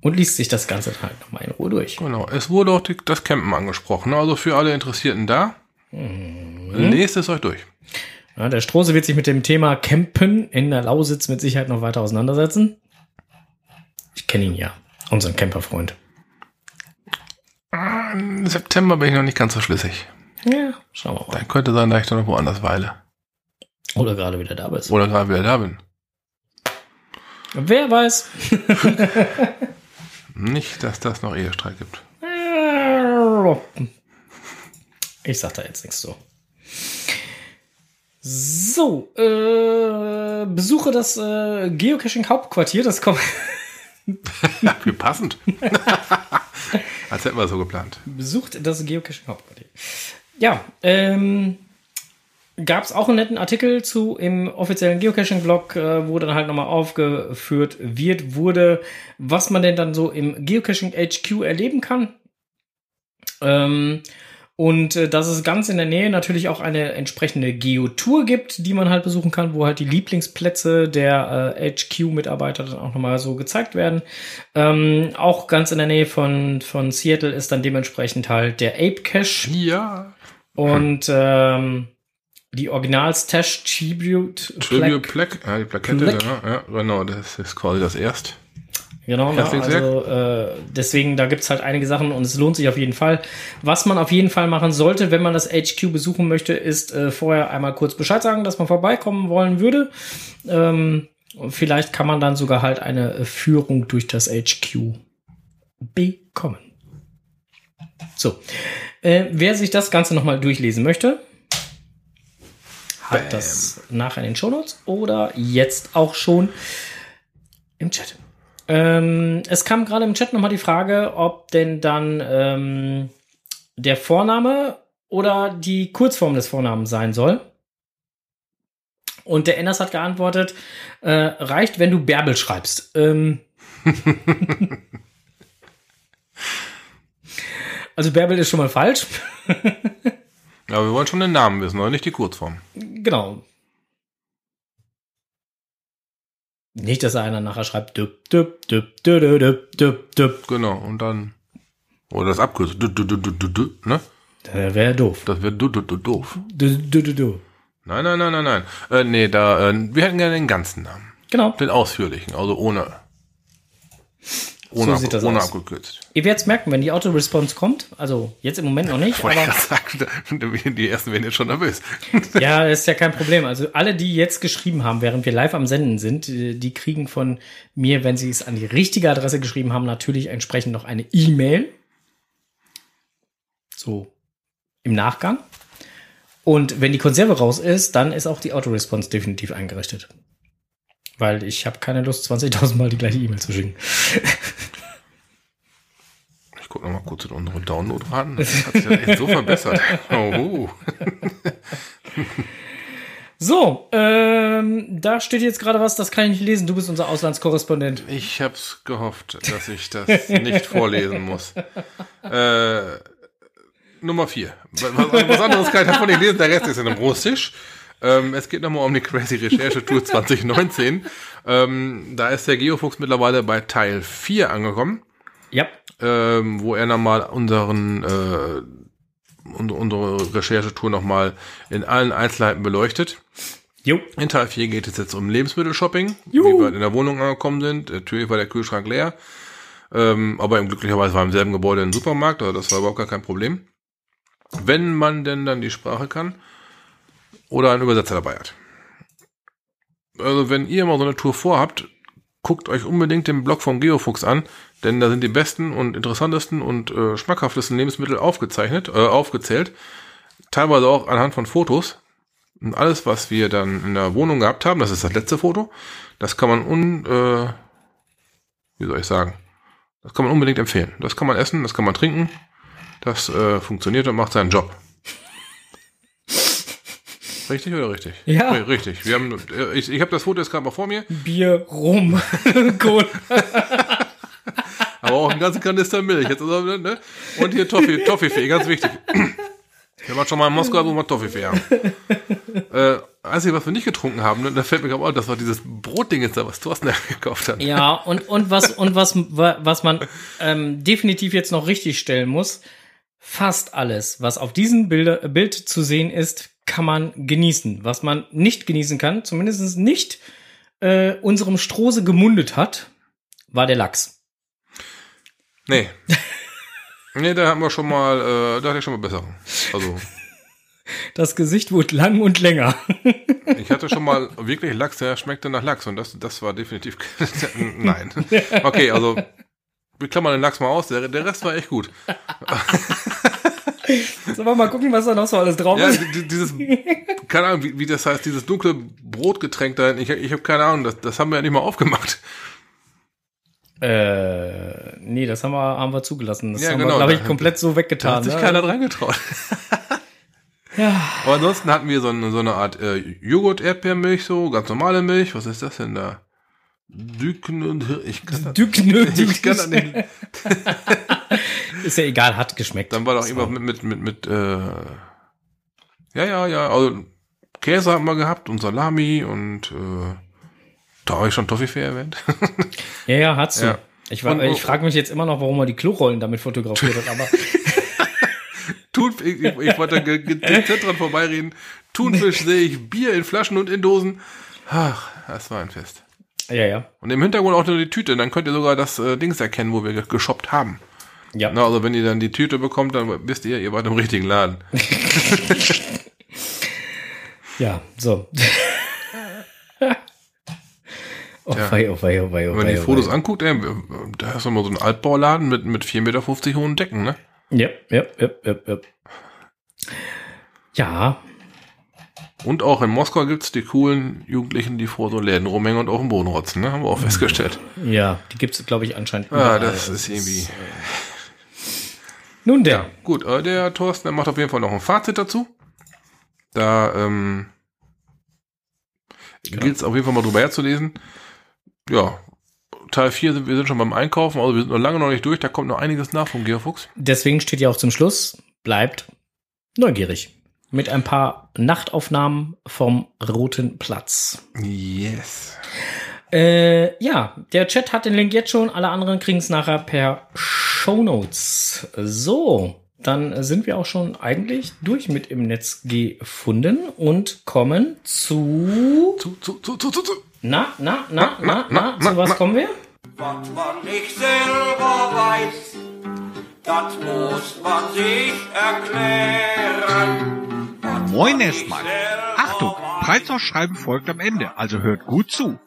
Speaker 2: und liest sich das Ganze dann halt nochmal in Ruhe durch.
Speaker 1: Genau. Es wurde auch die, das Campen angesprochen. Also für alle Interessierten da,
Speaker 2: Mhm.
Speaker 1: lest es euch durch.
Speaker 2: Ja, der Strose wird sich mit dem Thema Campen in der Lausitz mit Sicherheit noch weiter auseinandersetzen. Ich kenne ihn ja, unseren Camperfreund.
Speaker 1: Im September bin ich noch nicht ganz so schlüssig.
Speaker 2: Ja, schauen wir mal.
Speaker 1: Dann könnte sein, dass ich dann noch woanders weile.
Speaker 2: Oder gerade wieder da bist.
Speaker 1: Oder gerade wieder da bin.
Speaker 2: Wer weiß. <laughs>
Speaker 1: Nicht, dass das noch Ehestreit gibt.
Speaker 2: Ich sag da jetzt nichts zu. So, äh, besuche das äh, Geocaching Hauptquartier, das kommt. <laughs>
Speaker 1: Wie passend. <laughs> Als hätten wir so geplant.
Speaker 2: besucht das Geocaching Hauptquartier. Ja, ähm, gab es auch einen netten Artikel zu im offiziellen Geocaching-Blog, äh, wo dann halt nochmal aufgeführt wird, wurde, was man denn dann so im Geocaching HQ erleben kann. Ähm, und äh, dass es ganz in der Nähe natürlich auch eine entsprechende Geotour gibt, die man halt besuchen kann, wo halt die Lieblingsplätze der äh, HQ-Mitarbeiter dann auch nochmal so gezeigt werden. Ähm, auch ganz in der Nähe von, von Seattle ist dann dementsprechend halt der Ape Cache
Speaker 1: Ja.
Speaker 2: und ähm, die Original-Stash Tribute.
Speaker 1: Tribute
Speaker 2: Plaque.
Speaker 1: Plaque. Ja, die Plakette.
Speaker 2: Plaque.
Speaker 1: Ja, ja, genau. Das ist quasi das erst.
Speaker 2: Genau, ne? Also äh, deswegen, da gibt's halt einige Sachen und es lohnt sich auf jeden Fall. Was man auf jeden Fall machen sollte, wenn man das HQ besuchen möchte, ist äh, vorher einmal kurz Bescheid sagen, dass man vorbeikommen wollen würde. Ähm, vielleicht kann man dann sogar halt eine äh, Führung durch das HQ bekommen. So, äh, wer sich das Ganze nochmal durchlesen möchte, hat
Speaker 1: Bam.
Speaker 2: das nachher in den Shownotes oder jetzt auch schon im Chat. Ähm, es kam gerade im Chat nochmal die Frage, ob denn dann ähm, der Vorname oder die Kurzform des Vornamens sein soll. Und der Enders hat geantwortet, äh, reicht, wenn du Bärbel schreibst. Ähm, <laughs> also Bärbel ist schon mal falsch.
Speaker 1: Ja, wir wollen schon den Namen wissen, oder nicht die Kurzform.
Speaker 2: Genau. Nicht, dass einer nachher schreibt, düpp, düpp, düpp, düpp, düpp, düpp, düpp.
Speaker 1: Genau. Und dann. Oder das. Du, du, du, du, du, du, ne?
Speaker 2: Das wäre doof.
Speaker 1: Das wird du, du, du, doof.
Speaker 2: Du, du, du.
Speaker 1: Nein, nein, nein, nein, nein. Äh, nee, da, äh, wir hätten gerne den ganzen Namen.
Speaker 2: Genau.
Speaker 1: Den ausführlichen, also ohne. Ohne,
Speaker 2: So sieht
Speaker 1: ab,
Speaker 2: das
Speaker 1: ohne
Speaker 2: aus.
Speaker 1: abgekürzt.
Speaker 2: Ihr werdet es merken, wenn die Auto-Response kommt. Also jetzt im Moment noch nicht, aber
Speaker 1: sagen, die ersten werden jetzt schon nervös. <laughs>
Speaker 2: ja, das ist ja kein Problem. Also alle, die jetzt geschrieben haben, während wir live am Senden sind, äh, die kriegen von mir, wenn sie es an die richtige Adresse geschrieben haben, natürlich entsprechend noch eine E-Mail. So im Nachgang. Und wenn die Konserve raus ist, dann ist auch die Auto-Response definitiv eingerichtet. Weil ich habe keine Lust, 20.000 Mal die gleiche E-Mail zu schicken. <laughs>
Speaker 1: Ich gucke noch mal kurz in unsere Downloadraten. Das hat sich ja echt so verbessert. <laughs> Oh, <laughs>
Speaker 2: So, ähm, da steht jetzt gerade was, das kann ich nicht lesen. Du bist unser Auslandskorrespondent.
Speaker 1: ich hab's gehofft, dass ich das nicht vorlesen muss. Äh, Nummer 4. Was, was anderes kann ich davon nicht lesen, der Rest ist in einem Russisch. Ähm, es geht nochmal um die Crazy Recherche Tour 2019. Ähm, da ist der Geofuchs mittlerweile bei Teil 4 angekommen,
Speaker 2: Ja.
Speaker 1: Ähm, wo er nochmal unseren, äh, unsere, Recherchetour nochmal in allen Einzelheiten beleuchtet.
Speaker 2: Jo.
Speaker 1: In Teil 4 geht es jetzt um Lebensmittelshopping,
Speaker 2: Juhu.
Speaker 1: wie wir in der Wohnung angekommen sind. Natürlich war der Kühlschrank leer, ähm, aber glücklicherweise war im selben Gebäude ein Supermarkt, also das war überhaupt gar kein Problem. Wenn man denn dann die Sprache kann oder einen Übersetzer dabei hat. Also wenn ihr mal so eine Tour vorhabt, guckt euch unbedingt den Blog vom Geofuchs an, denn da sind die besten und interessantesten und äh, schmackhaftesten Lebensmittel aufgezeichnet, äh, aufgezählt. Teilweise auch anhand von Fotos. Und alles, was wir dann in der Wohnung gehabt haben, das ist das letzte Foto, das kann man un, äh, wie soll ich sagen, das kann man unbedingt empfehlen. Das kann man essen, das kann man trinken, das äh, funktioniert und macht seinen Job. Richtig oder richtig?
Speaker 2: Ja.
Speaker 1: Ri- Richtig. Wir haben, äh, ich ich habe das Foto jetzt gerade mal vor mir,
Speaker 2: Bier, Rum, <laughs> <laughs> Cola. <laughs>
Speaker 1: aber auch ein ganzen Kanister Milch. Jetzt, ne? Und hier Toffee, Toffifee, ganz wichtig. Wir waren schon mal in Moskau, wo wir Toffifee haben. Äh, einzige, was wir nicht getrunken haben, ne, da fällt mir gerade auf, das war dieses Brotding jetzt da, was Thorsten <laughs> da gekauft hat.
Speaker 2: Ja, und, und was, und was, was man ähm, definitiv jetzt noch richtig stellen muss, fast alles, was auf diesem Bilder, Bild zu sehen ist, kann man genießen. Was man nicht genießen kann, zumindest nicht äh, unserem Strose gemundet hat, war der Lachs.
Speaker 1: Nee. <laughs> Nee, da haben wir schon mal, äh, da hatte ich schon mal besser. Also,
Speaker 2: Das Gesicht wurde lang und länger.
Speaker 1: ich hatte schon mal wirklich Lachs, der schmeckte nach Lachs und das, das war definitiv, <laughs> nein. Okay, also, wir klammern den Lachs mal aus, der, der Rest war echt gut. <laughs>
Speaker 2: Sollen wir mal gucken, was da noch so alles drauf
Speaker 1: Ja,
Speaker 2: ist?
Speaker 1: di- dieses, keine Ahnung, wie, wie das heißt, dieses dunkle Brotgetränk da, ich, ich habe keine Ahnung, das, das haben wir ja nicht mal aufgemacht.
Speaker 2: Äh, nee, das haben wir, haben wir zugelassen. Das
Speaker 1: Ja,
Speaker 2: haben
Speaker 1: genau,
Speaker 2: wir, glaube ich,
Speaker 1: da-
Speaker 2: komplett so
Speaker 1: Da
Speaker 2: weggetan.
Speaker 1: hat sich
Speaker 2: ne?
Speaker 1: keiner dran getraut. <laughs>
Speaker 2: Ja,
Speaker 1: Aber ansonsten hatten wir so eine, so eine Art äh, Joghurt-Erdbeermilch, so, ganz normale Milch. Was ist das denn da? Düken und ich kann das,
Speaker 2: Düknö,
Speaker 1: ich kann das nicht. <laughs>
Speaker 2: Ist ja egal, hat geschmeckt.
Speaker 1: Dann war doch irgendwas mit, mit, mit, mit, äh, ja, ja, ja, also Käse haben wir gehabt und Salami und, äh, da habe ich schon Toffifee erwähnt. <laughs>
Speaker 2: Ja, ja, hat's du.
Speaker 1: Ja.
Speaker 2: Ich, war-
Speaker 1: Und-
Speaker 2: ich frage mich jetzt immer noch, warum er die Klorollen damit fotografiert hat, aber <laughs>
Speaker 1: Tut, ich, ich, ich wollte dezent dran vorbeireden. Thunfisch sehe ich, Bier in Flaschen und in Dosen. Ach, das war ein Fest.
Speaker 2: ja, ja.
Speaker 1: Und im Hintergrund auch nur die Tüte, dann könnt ihr sogar das äh, Dings erkennen, wo wir ge- geshoppt haben.
Speaker 2: Ja.
Speaker 1: Na, also wenn ihr dann die Tüte bekommt, dann wisst ihr, ihr wart im richtigen Laden. <laughs>
Speaker 2: Ja, so. Oh
Speaker 1: Ja.
Speaker 2: wei, oh wei, oh wei, oh
Speaker 1: Wenn man die
Speaker 2: oh
Speaker 1: Fotos anguckt, ey, da ist immer so ein Altbauladen mit, mit 4,50 Meter hohen Decken, ne?
Speaker 2: Ja, ja, ja, ja, ja. Ja,
Speaker 1: Und auch in Moskau gibt's die coolen Jugendlichen, die vor so Läden rumhängen und auf dem Boden rotzen, ne? Haben wir auch festgestellt.
Speaker 2: ja, die gibt's, glaube ich, anscheinend
Speaker 1: Ah,
Speaker 2: überall.
Speaker 1: das ist irgendwie...
Speaker 2: Nun denn.
Speaker 1: Ja, gut, äh, der Thorsten, der macht auf jeden Fall noch ein Fazit dazu. Da ähm,
Speaker 2: Genau.
Speaker 1: gilt es auf jeden Fall mal drüber herzulesen. Ja, Teil 4, sind, wir sind schon beim Einkaufen, also wir sind noch lange noch nicht durch, da kommt noch einiges nach vom Geofuchs.
Speaker 2: Deswegen steht ja auch zum Schluss, bleibt neugierig. Mit ein paar Nachtaufnahmen vom Roten Platz.
Speaker 1: Yes.
Speaker 2: Äh, ja, der Chat hat den Link jetzt schon, alle anderen kriegen es nachher per Shownotes. So, dann sind wir auch schon eigentlich durch mit im Netz gefunden und kommen zu.
Speaker 1: Zu, zu, zu, zu, zu, zu.
Speaker 2: Na, na, na, na, na,
Speaker 1: na,
Speaker 2: zu was
Speaker 1: na.
Speaker 2: kommen wir?
Speaker 4: Was man nicht selber weiß, das muss man sich erklären. Was
Speaker 5: Moin erstmal. Achtung. Preisausschreiben folgt am Ende, also hört gut zu.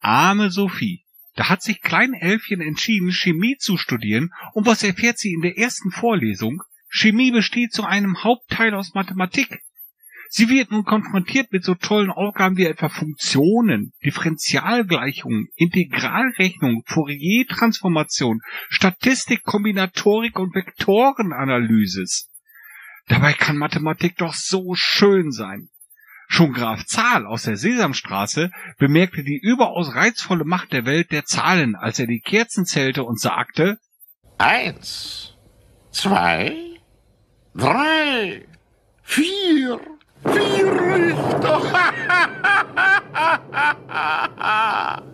Speaker 5: Arme Sophie. Da hat sich Klein Elfchen entschieden, Chemie zu studieren und was erfährt sie in der ersten Vorlesung? Chemie besteht zu einem Hauptteil aus Mathematik. Sie wird nun konfrontiert mit so tollen Aufgaben wie etwa Funktionen, Differentialgleichungen, Integralrechnung, Fourier-Transformation, Statistik, Kombinatorik und Vektorenanalysis. Dabei kann Mathematik doch so schön sein. Schon Graf Zahl aus der Sesamstraße bemerkte die überaus reizvolle Macht der Welt der Zahlen, als er die Kerzen zählte und sagte,
Speaker 6: Eins, zwei, drei, vier, vier Richter. <laughs>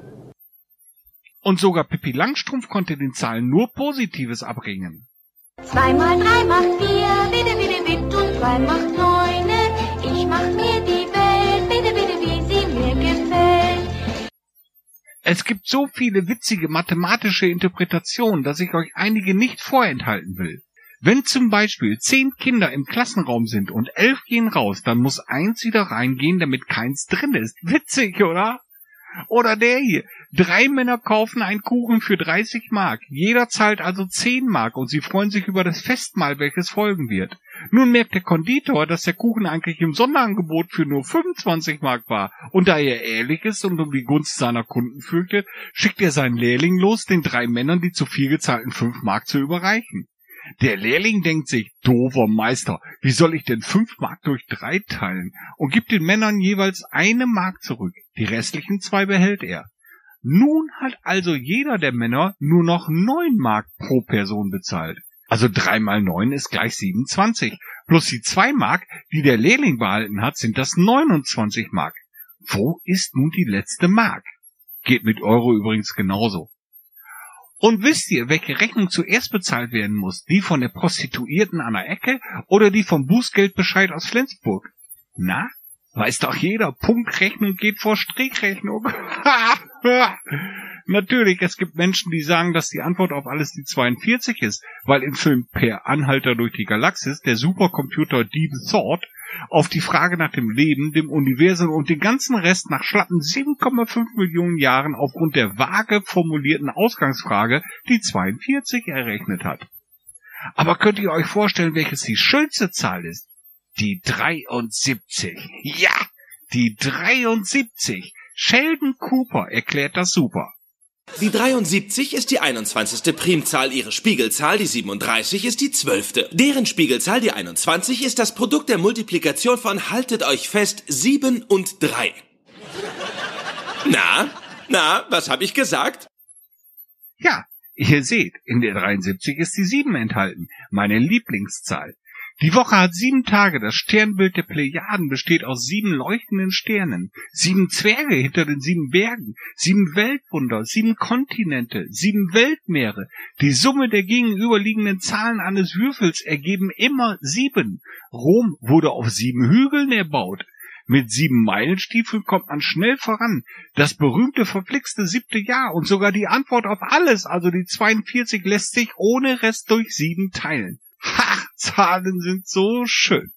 Speaker 5: Und sogar Pippi Langstrumpf konnte den Zahlen nur Positives abringen.
Speaker 7: Zwei mal drei macht vier, bitte, bitte, bitte, und zwei macht neune. Ich mach mir die Welt, bitte, bitte, wie sie mir gefällt.
Speaker 5: Es gibt so viele witzige mathematische Interpretationen, dass ich euch einige nicht vorenthalten will. Wenn zum Beispiel zehn Kinder im Klassenraum sind und elf gehen raus, dann muss eins wieder reingehen, damit keins drin ist. <laughs> Witzig, oder? Oder der hier. Drei Männer kaufen einen Kuchen für 30 Mark. Jeder zahlt also 10 Mark und sie freuen sich über das Festmahl, welches folgen wird. Nun merkt der Konditor, dass der Kuchen eigentlich im Sonderangebot für nur 25 Mark war. Und da er ehrlich ist und um die Gunst seiner Kunden fürchtet, schickt er seinen Lehrling los, den drei Männern die zu viel gezahlten 5 Mark zu überreichen. Der Lehrling denkt sich, doofer Meister, wie soll ich denn fünf Mark durch drei teilen? Und gibt den Männern jeweils eine Mark zurück. Die restlichen zwei behält er. Nun hat also jeder der Männer nur noch neun Mark pro Person bezahlt. Also drei mal neun ist gleich 27. Plus die zwei Mark, die der Lehrling behalten hat, sind das 29 Mark. Wo ist nun die letzte Mark? Geht mit Euro übrigens genauso. Und wisst ihr, welche Rechnung zuerst bezahlt werden muss? Die von der Prostituierten an der Ecke oder die vom Bußgeldbescheid aus Flensburg? Na? Weiß doch jeder, Punktrechnung geht vor Strichrechnung. <laughs> Natürlich, es gibt Menschen, die sagen, dass die Antwort auf alles die 42 ist, weil im Film Per Anhalter durch die Galaxis der Supercomputer Deep Thought auf die Frage nach dem Leben, dem Universum und den ganzen Rest nach schlappen 7,5 Millionen Jahren aufgrund der vage formulierten Ausgangsfrage die 42 errechnet hat. Aber könnt ihr euch vorstellen, welches die schönste Zahl ist? Die 73. Ja, die 73. Sheldon Cooper erklärt das super.
Speaker 8: Die 73 ist die 21. Primzahl, ihre Spiegelzahl, die 37, ist die 12. Deren Spiegelzahl, die 21, ist das Produkt der Multiplikation von, haltet euch fest, 7 und 3. Na, na, was habe ich gesagt?
Speaker 5: Ja, ihr seht, in der 73 ist die 7 enthalten, meine Lieblingszahl. Die Woche hat sieben Tage. Das Sternbild der Plejaden besteht aus sieben leuchtenden Sternen, sieben Zwerge hinter den sieben Bergen, sieben Weltwunder, sieben Kontinente, sieben Weltmeere. Die Summe der gegenüberliegenden Zahlen eines Würfels ergeben immer sieben. Rom wurde auf sieben Hügeln erbaut. Mit sieben Meilenstiefeln kommt man schnell voran. Das berühmte verflixte siebte Jahr und sogar die Antwort auf alles, also die 42, lässt sich ohne Rest durch sieben teilen. Ha! Zahlen sind so schön.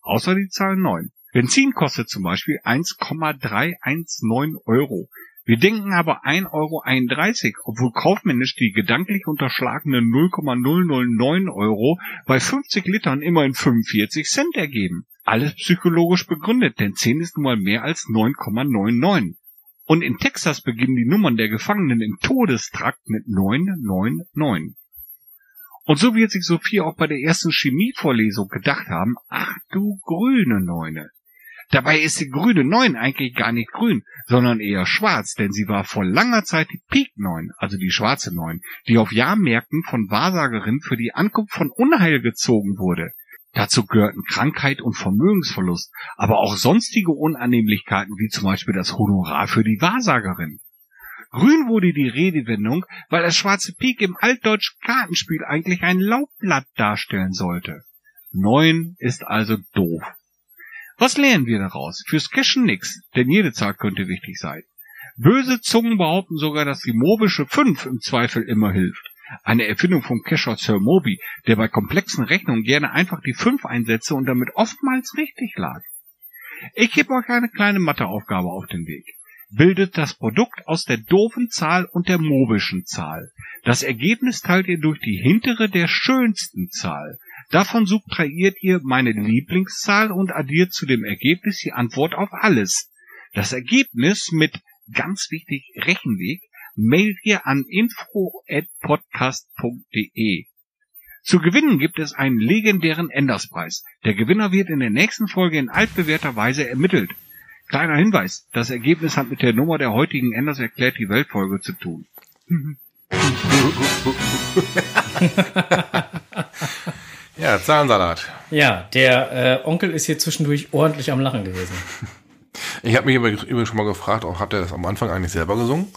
Speaker 5: Außer die Zahl 9. Benzin kostet zum Beispiel 1,319 Euro. Wir denken aber 1,31 Euro, obwohl kaufmännisch die gedanklich unterschlagenen 0,009 Euro bei 50 Litern immerhin 45 Cent ergeben. Alles psychologisch begründet, denn 10 ist nun mal mehr als 9,99. Und in Texas beginnen die Nummern der Gefangenen im Todestrakt mit 999. Und so wird sich Sophie auch bei der ersten Chemievorlesung gedacht haben, ach du grüne Neune. Dabei ist die grüne Neun eigentlich gar nicht grün, sondern eher schwarz, denn sie war vor langer Zeit die Pik Neun, also die schwarze Neun, die auf Jahrmärkten von Wahrsagerinnen für die Ankunft von Unheil gezogen wurde. Dazu gehörten Krankheit und Vermögensverlust, aber auch sonstige Unannehmlichkeiten wie zum Beispiel das Honorar für die Wahrsagerin. Grün wurde die Redewendung, weil das schwarze Pik im altdeutschen Kartenspiel eigentlich ein Laubblatt darstellen sollte. Neun ist also doof. Was lernen wir daraus? Fürs Cashen nix, denn jede Zahl könnte wichtig sein. Böse Zungen behaupten sogar, dass die mobische 5 im Zweifel immer hilft. Eine Erfindung vom Kescher Sir Moby, der bei komplexen Rechnungen gerne einfach die 5 einsetzte und damit oftmals richtig lag. Ich gebe euch eine kleine Matheaufgabe auf den Weg bildet das Produkt aus der doofen Zahl und der mobischen Zahl. Das Ergebnis teilt ihr durch die hintere der schönsten Zahl. Davon subtrahiert ihr meine Lieblingszahl und addiert zu dem Ergebnis die Antwort auf alles. Das Ergebnis mit, ganz wichtig, Rechenweg, mailt ihr an info.podcast.de. Zu gewinnen gibt es einen legendären Enderspreis. Der Gewinner wird in der nächsten Folge in altbewährter Weise ermittelt. Kleiner Hinweis, das Ergebnis hat mit der Nummer der heutigen Enders erklärt die Weltfolge zu tun. <laughs>
Speaker 1: Ja, Zahnsalat.
Speaker 2: Ja, der äh, Onkel ist hier zwischendurch ordentlich am Lachen gewesen.
Speaker 1: Ich habe mich übrigens schon mal gefragt, auch habt ihr das am Anfang eigentlich selber gesungen?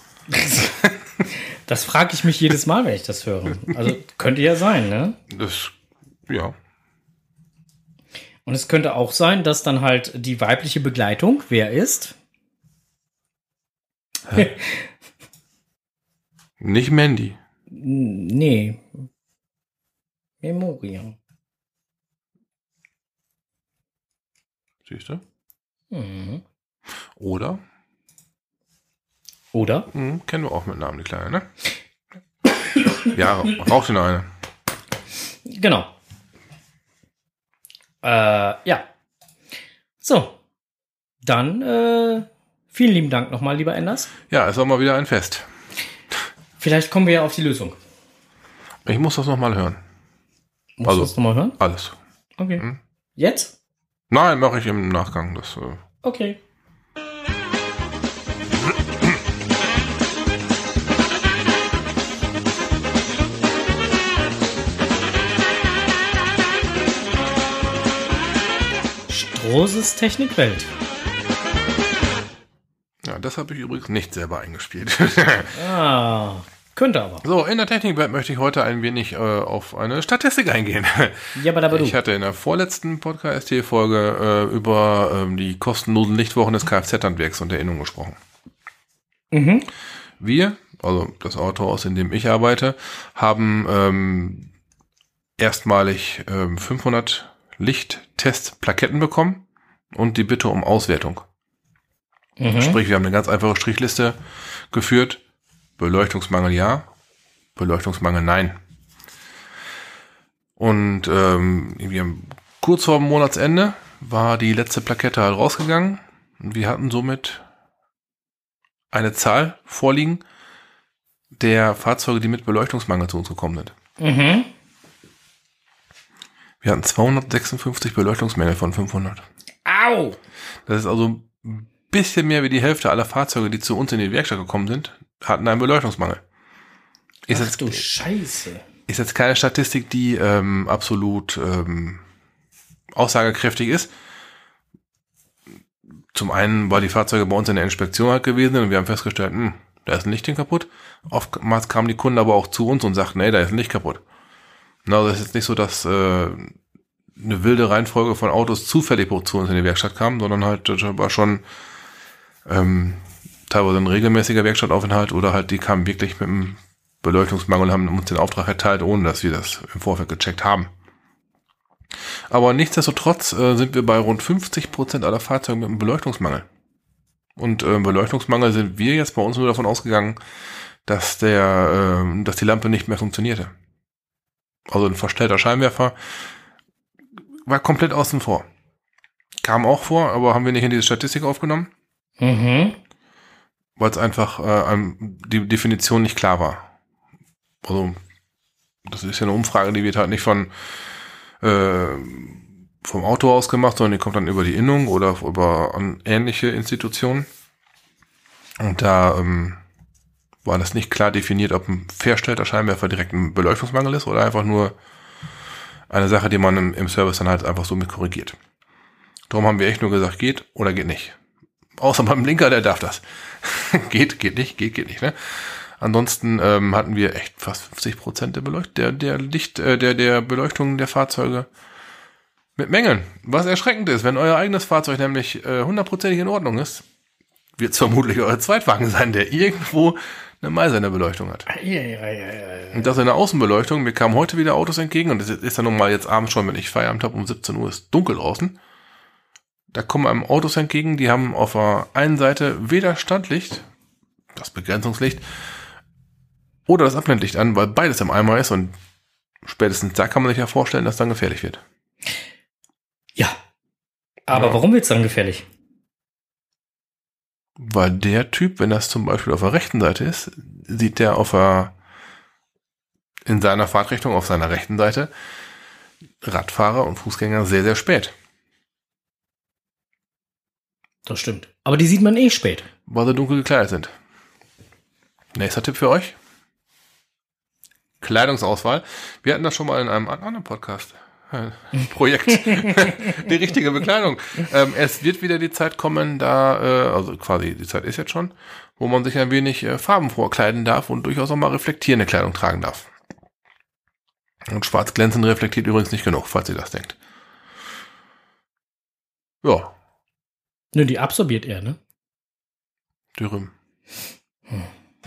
Speaker 2: Das frage ich mich jedes Mal, wenn ich das höre. Also könnte ja sein, ne?
Speaker 1: Das, ja.
Speaker 2: Und es könnte auch sein, dass dann halt die weibliche Begleitung, wer ist?
Speaker 1: Nicht Mandy.
Speaker 2: Nee. Memoria.
Speaker 1: Siehst du?
Speaker 2: Mhm.
Speaker 1: Oder?
Speaker 2: Oder?
Speaker 1: Hm, kennen wir auch mit Namen, die Kleine, ne? ja, raucht dir noch eine.
Speaker 2: Genau. Äh, ja. So. Dann äh, vielen lieben Dank nochmal, lieber Enders.
Speaker 1: Ja, es war mal wieder ein Fest.
Speaker 2: Vielleicht kommen wir ja auf die Lösung.
Speaker 1: Ich muss das nochmal hören.
Speaker 2: Musst
Speaker 1: Also-
Speaker 2: du das nochmal hören?
Speaker 1: Alles.
Speaker 2: Okay. Jetzt?
Speaker 1: Nein, mache ich im Nachgang. Das, äh,
Speaker 2: Okay. Strohses Technikwelt.
Speaker 1: ja, das habe ich übrigens nicht selber eingespielt. <laughs>
Speaker 2: Ah, könnte aber.
Speaker 1: so, in der Technikwelt möchte ich heute ein wenig äh, auf eine Statistik eingehen. <laughs>
Speaker 2: Ja, aber da du.
Speaker 1: Ich hatte in der vorletzten Podcast-Folge äh, über ähm, die kostenlosen Lichtwochen des Kfz-Handwerks und der Innung gesprochen.
Speaker 2: Mhm.
Speaker 1: Wir, also das Autohaus, in dem ich arbeite, haben ähm, erstmalig ähm, 500 Lichttest-Plaketten bekommen und die Bitte um Auswertung.
Speaker 2: Mhm.
Speaker 1: Sprich, wir haben eine ganz einfache Strichliste geführt. Beleuchtungsmangel ja, Beleuchtungsmangel nein. Und ähm, irgendwie kurz vor dem Monatsende war die letzte Plakette halt rausgegangen und wir hatten somit eine Zahl vorliegen der Fahrzeuge, die mit Beleuchtungsmangel zu uns gekommen sind.
Speaker 2: Mhm.
Speaker 1: Wir hatten 256 Beleuchtungsmängel von 500.
Speaker 2: Au!
Speaker 1: Das ist also ein bisschen mehr wie die Hälfte aller Fahrzeuge, die zu uns in die Werkstatt gekommen sind, hatten einen Beleuchtungsmangel. Ist,
Speaker 2: Ach
Speaker 1: jetzt,
Speaker 2: du Scheiße.
Speaker 1: ist jetzt keine Statistik, die ähm, absolut ähm, aussagekräftig ist. Zum einen, weil die Fahrzeuge bei uns in der Inspektion halt gewesen sind und wir haben festgestellt, hm, da ist ein Lichtchen kaputt. Oftmals kamen die Kunden aber auch zu uns und sagten, nee, da ist ein Licht kaputt. Na, es ist jetzt nicht so, dass äh, eine wilde Reihenfolge von Autos zufällig zu uns in die Werkstatt kam, sondern halt das war schon ähm, teilweise ein regelmäßiger Werkstattaufenthalt oder halt die kamen wirklich mit einem Beleuchtungsmangel und haben uns den Auftrag erteilt, ohne dass wir das im Vorfeld gecheckt haben. Aber nichtsdestotrotz äh, sind wir bei rund 50 Prozent aller Fahrzeuge mit einem Beleuchtungsmangel. Und äh, Beleuchtungsmangel sind wir jetzt bei uns nur davon ausgegangen, dass der, äh, dass die Lampe nicht mehr funktionierte. Also ein verstellter Scheinwerfer war komplett außen vor. Kam auch vor, aber haben wir nicht in diese Statistik aufgenommen,
Speaker 2: Mhm.
Speaker 1: weil es einfach äh, die Definition nicht klar war. Also das ist ja eine Umfrage, die wird halt nicht von äh, vom Auto aus gemacht, sondern die kommt dann über die Innung oder über ähnliche Institutionen. Und da ähm, war das nicht klar definiert, ob ein verstellter Scheinwerfer direkt ein Beleuchtungsmangel ist oder einfach nur eine Sache, die man im, im Service dann halt einfach so mit korrigiert. Darum haben wir echt nur gesagt, geht oder geht nicht. Außer beim Blinker, der darf das. <laughs> geht, geht nicht, geht, geht nicht. Ne? Ansonsten ähm, hatten wir echt fast 50 Prozent der Beleucht der, der Licht, äh, der, der Beleuchtung der Fahrzeuge mit Mängeln. Was erschreckend ist, wenn euer eigenes Fahrzeug nämlich äh, hundertprozentig in Ordnung ist, wird es vermutlich euer Zweitwagen sein, der irgendwo eine Meiserne-Beleuchtung hat. Und das in der Außenbeleuchtung. Mir kamen heute wieder Autos entgegen und es ist ja nun mal jetzt abends schon, wenn ich Feierabend habe, um 17 Uhr ist dunkel draußen. Da kommen einem Autos entgegen, die haben auf der einen Seite weder Standlicht, das Begrenzungslicht, oder das Abblendlicht an, weil beides im Eimer ist und spätestens da kann man sich ja vorstellen, dass dann gefährlich wird.
Speaker 2: Ja. Aber
Speaker 1: Ja.
Speaker 2: warum wird's dann gefährlich?
Speaker 1: Weil der Typ, wenn das zum Beispiel auf der rechten Seite ist, sieht der auf der, in seiner Fahrtrichtung auf seiner rechten Seite Radfahrer und Fußgänger sehr, sehr spät.
Speaker 2: Das stimmt. Aber die sieht man eh spät.
Speaker 1: weil sie dunkel gekleidet sind. Nächster Tipp für euch. Kleidungsauswahl. Wir hatten das schon mal in einem an- anderen Podcast Projekt. <laughs> die richtige Bekleidung. Ähm, es wird wieder die Zeit kommen, da, äh, also quasi die Zeit ist jetzt schon, wo man sich ein wenig äh, farbenfroh kleiden darf und durchaus auch mal reflektierende Kleidung tragen darf. Und schwarz glänzend reflektiert übrigens nicht genug, falls ihr das denkt. Ja,
Speaker 2: Nö, die absorbiert er, ne?
Speaker 1: Dürüm.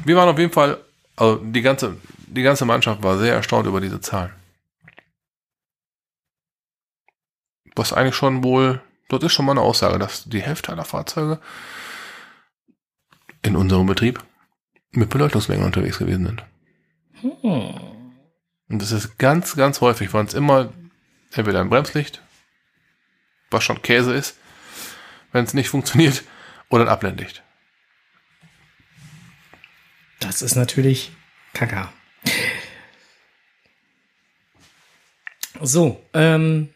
Speaker 1: Wir waren auf jeden Fall, also die ganze, die ganze Mannschaft war sehr erstaunt über diese Zahlen. Was eigentlich schon wohl, dort ist schon mal eine Aussage, dass die Hälfte aller Fahrzeuge in unserem Betrieb mit Beleuchtungsmengen unterwegs gewesen sind.
Speaker 2: Hm.
Speaker 1: Und das ist ganz, ganz häufig, waren es immer entweder ein Bremslicht, was schon Käse ist, wenn es nicht funktioniert, oder ein Abblendlicht.
Speaker 2: Das ist natürlich Kaka. So, ähm,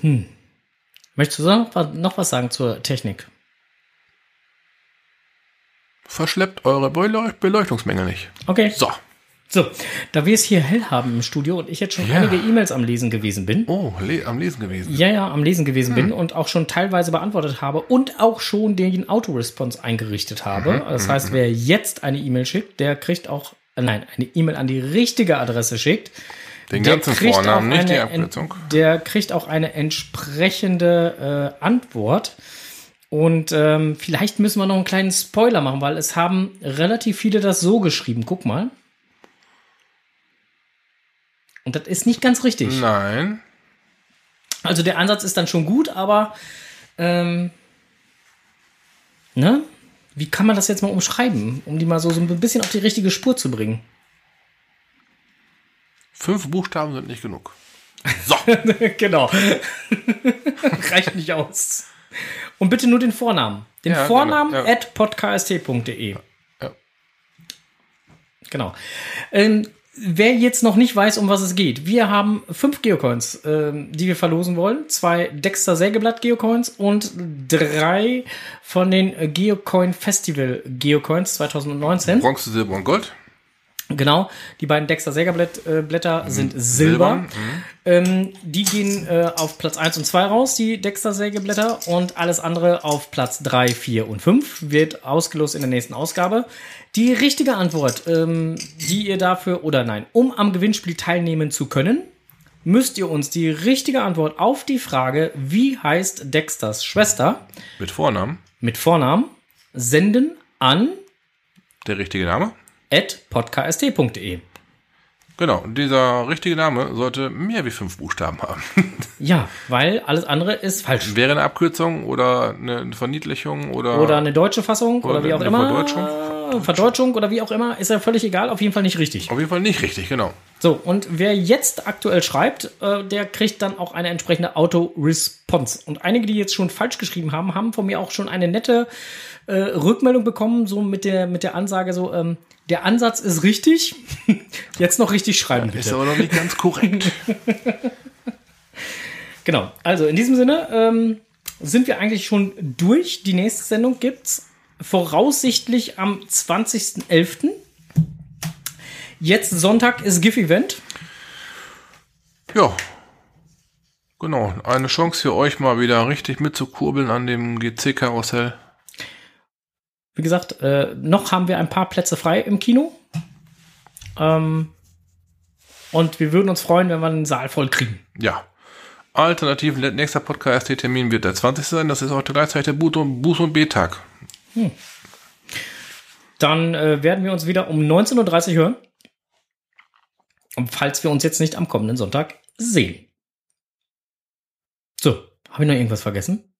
Speaker 2: hm. Möchtest du noch, was- sagen zur Technik?
Speaker 1: Verschleppt eure Beleuch- Beleuchtungsmenge nicht.
Speaker 2: Okay.
Speaker 1: So.
Speaker 2: So, da wir es hier hell haben im Studio und ich jetzt schon
Speaker 1: Ja.
Speaker 2: einige E-Mails am Lesen gewesen bin.
Speaker 1: Oh, le am Lesen gewesen.
Speaker 2: Ja, ja, am Lesen gewesen bin und auch schon teilweise beantwortet habe und auch schon den Autoresponse eingerichtet habe. Das heißt, wer jetzt eine E-Mail schickt, der kriegt auch, äh, nein, eine E-Mail an die richtige Adresse schickt.
Speaker 1: Den
Speaker 2: der
Speaker 1: ganzen
Speaker 2: kriegt
Speaker 1: Vornamen,
Speaker 2: auch
Speaker 1: nicht die
Speaker 2: eine
Speaker 1: Abkürzung.
Speaker 2: en- Der kriegt auch eine entsprechende äh, Antwort. Und ähm, vielleicht müssen wir noch einen kleinen Spoiler machen, weil es haben relativ viele das so geschrieben. Guck mal. Und das ist nicht ganz richtig.
Speaker 1: Nein.
Speaker 2: Also der Ansatz ist dann schon gut, aber ähm, ne? Wie kann man das jetzt mal umschreiben, um die mal so, so ein bisschen auf die richtige Spur zu bringen?
Speaker 1: Fünf Buchstaben sind nicht genug. So. <laughs>
Speaker 2: genau. <laughs> Reicht nicht aus. Und bitte nur den Vornamen. Den
Speaker 1: Ja,
Speaker 2: Vornamen
Speaker 1: genau, ja.
Speaker 2: at podcast.de.
Speaker 1: Ja.
Speaker 2: Genau. Ähm, wer jetzt noch nicht weiß, um was es geht, wir haben fünf Geocoins, ähm, die wir verlosen wollen. Zwei Dexter Sägeblatt Geocoins und drei von den Geocoin Festival Geocoins 2019.
Speaker 1: Bronze, Silber und Gold.
Speaker 2: Genau, die beiden Dexter Sägerblätter äh, Blätter sind Silber. Ähm, die gehen äh, auf Platz 1 und 2 raus, die Dexter Sägeblätter, und alles andere auf Platz 3, 4 und 5 wird ausgelost in der nächsten Ausgabe. Die richtige Antwort, ähm, die ihr dafür, oder nein, um am Gewinnspiel teilnehmen zu können, müsst ihr uns die richtige Antwort auf die Frage, wie heißt Dexters Schwester,
Speaker 1: Mit Vornamen.
Speaker 2: mit Vornamen, senden an
Speaker 1: Der richtige Name.
Speaker 2: podcast.de.
Speaker 1: Genau. Dieser richtige Name sollte mehr wie fünf Buchstaben haben. <laughs>
Speaker 2: Ja, weil alles andere ist falsch.
Speaker 1: Wäre eine Abkürzung oder eine Verniedlichung oder.
Speaker 2: Oder eine deutsche Fassung oder,
Speaker 1: Oder
Speaker 2: wie auch
Speaker 1: eine
Speaker 2: immer.
Speaker 1: Verdeutschung.
Speaker 2: Verdeutschung oder wie auch immer, ist ja völlig egal, auf jeden Fall nicht richtig.
Speaker 1: Auf jeden Fall nicht richtig, genau.
Speaker 2: So, und wer jetzt aktuell schreibt, äh, der kriegt dann auch eine entsprechende Auto-Response. Und einige, die jetzt schon falsch geschrieben haben, haben von mir auch schon eine nette äh, Rückmeldung bekommen, so mit der, mit der Ansage so, ähm, der Ansatz ist richtig, <laughs> jetzt noch richtig schreiben,
Speaker 1: Ist
Speaker 2: bitte.
Speaker 1: aber noch nicht ganz korrekt. <laughs>
Speaker 2: Genau, also in diesem Sinne ähm, sind wir eigentlich schon durch. Die nächste Sendung gibt's voraussichtlich am 20.11. Jetzt Sonntag ist GIF-Event.
Speaker 1: ja. Genau. Eine Chance für euch mal wieder richtig mitzukurbeln an dem GC-Karussell.
Speaker 2: Wie gesagt, äh, noch haben wir ein paar Plätze frei im Kino. Ähm, und wir würden uns freuen, wenn wir den Saal voll kriegen.
Speaker 1: Ja. Alternativ, nächster Podcast-Termin wird der 20. sein. Das ist auch gleichzeitig der Buß- und, Buß und B-Tag.
Speaker 2: Dann äh, werden wir uns wieder um 19.30 Uhr hören. Und falls wir uns jetzt nicht am kommenden Sonntag sehen. So, habe ich noch irgendwas vergessen?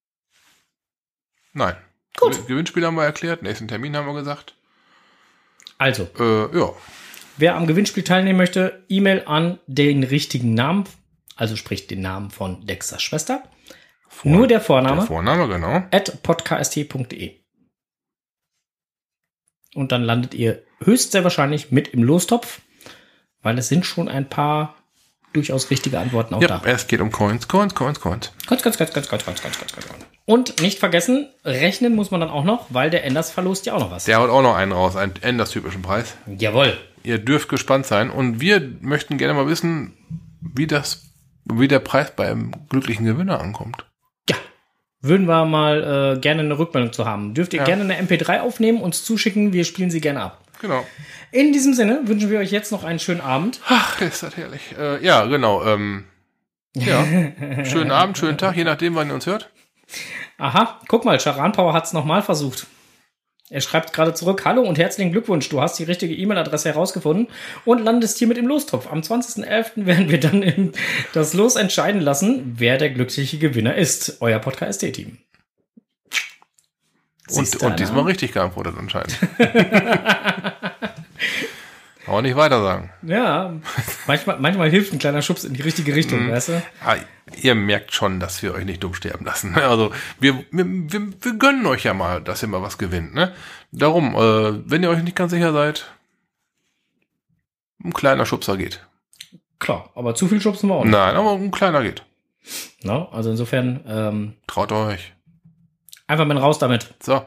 Speaker 1: Nein.
Speaker 2: Gut.
Speaker 1: Gewin- Gewinnspiel haben wir erklärt, nächsten Termin haben wir gesagt.
Speaker 2: Also,
Speaker 1: Äh, ja.
Speaker 2: wer am Gewinnspiel teilnehmen möchte, E-Mail an den richtigen Namen, also sprich den Namen von Dexters Schwester. Nur der Vorname.
Speaker 1: Der Vorname, genau.
Speaker 2: at podcast.de. Und dann landet ihr höchst sehr wahrscheinlich mit im Lostopf, weil es sind schon ein paar durchaus richtige Antworten auch
Speaker 1: Ja,
Speaker 2: da.
Speaker 1: es geht um Coins, Coins, Coins, Coins.
Speaker 2: Ganz, ganz, ganz, ganz, ganz, ganz, ganz, ganz, ganz. Und nicht vergessen, rechnen muss man dann auch noch, weil der Enders verlost ja auch noch was.
Speaker 1: Der haut auch noch einen raus, einen Enders-typischen Preis.
Speaker 2: Jawohl.
Speaker 1: Ihr dürft gespannt sein. Und wir möchten gerne mal wissen, wie das wie der Preis beim glücklichen Gewinner ankommt.
Speaker 2: Ja. Würden wir mal äh, gerne eine Rückmeldung zu haben. Dürft ihr
Speaker 1: Ja.
Speaker 2: gerne eine MP3 aufnehmen, uns zuschicken, wir spielen sie gerne ab.
Speaker 1: Genau.
Speaker 2: In diesem Sinne wünschen wir euch jetzt noch einen schönen Abend.
Speaker 1: Ach, ist das herrlich. Äh, ja, genau. Ähm, ja. <laughs> schönen Abend, schönen Tag, je nachdem, wann ihr uns hört.
Speaker 2: Aha, guck mal, Charan Power hat es nochmal versucht. Er schreibt gerade zurück, hallo und herzlichen Glückwunsch, du hast die richtige E-Mail-Adresse herausgefunden und landest hier mit im Lostopf. Am 20.11. werden wir dann im, das Los entscheiden lassen, wer der glückliche Gewinner ist. Euer Podcast-Team.
Speaker 1: Und, und diesmal richtig geantwortet anscheinend. <laughs> Aber nicht weiter sagen.
Speaker 2: Ja, manchmal, manchmal hilft ein kleiner Schubs in die richtige Richtung, weißt du?
Speaker 1: Ah, ihr merkt schon, dass wir euch nicht dumm sterben lassen. <laughs> Also wir, wir, wir, wir gönnen euch ja mal, dass ihr mal was gewinnt. Ne? Darum, äh, wenn ihr euch nicht ganz sicher seid, ein kleiner Schubser geht.
Speaker 2: Klar, aber zu viel schubsen wir auch nicht.
Speaker 1: Nein, aber ein kleiner geht.
Speaker 2: Ne? Also insofern, ähm,
Speaker 1: Traut euch.
Speaker 2: einfach mal raus damit.
Speaker 1: So.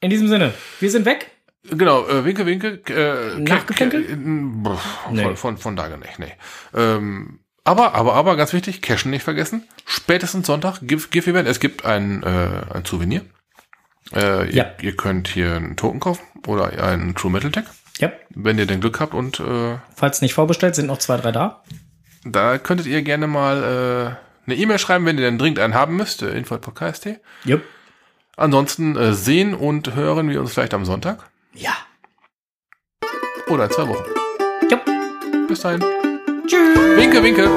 Speaker 2: In diesem Sinne, wir sind weg.
Speaker 1: Genau, äh, Winke, Winke. Äh, äh,
Speaker 2: Nee.
Speaker 1: von, von, von daher nicht, nee. Ähm, aber, aber, aber, ganz wichtig, Cashen nicht vergessen. Spätestens Sonntag, GIF, GIF Event. Es gibt ein, äh, ein Souvenir. Äh,
Speaker 2: Ja.
Speaker 1: ihr, ihr könnt hier einen Token kaufen oder einen True Metal Tag,
Speaker 2: Ja,
Speaker 1: wenn ihr denn Glück habt. Und äh,
Speaker 2: falls nicht vorbestellt, sind noch zwei, drei da.
Speaker 1: da könntet ihr gerne mal äh, eine E-Mail schreiben, wenn ihr denn dringend einen haben müsst. Äh, Info.podcast.
Speaker 2: Jupp.
Speaker 1: Ansonsten äh, sehen und hören wir uns vielleicht am Sonntag
Speaker 2: Ja.
Speaker 1: oder in zwei Wochen.
Speaker 2: Jupp.
Speaker 1: Bis dahin.
Speaker 2: Tschüss.
Speaker 1: Winke, winke.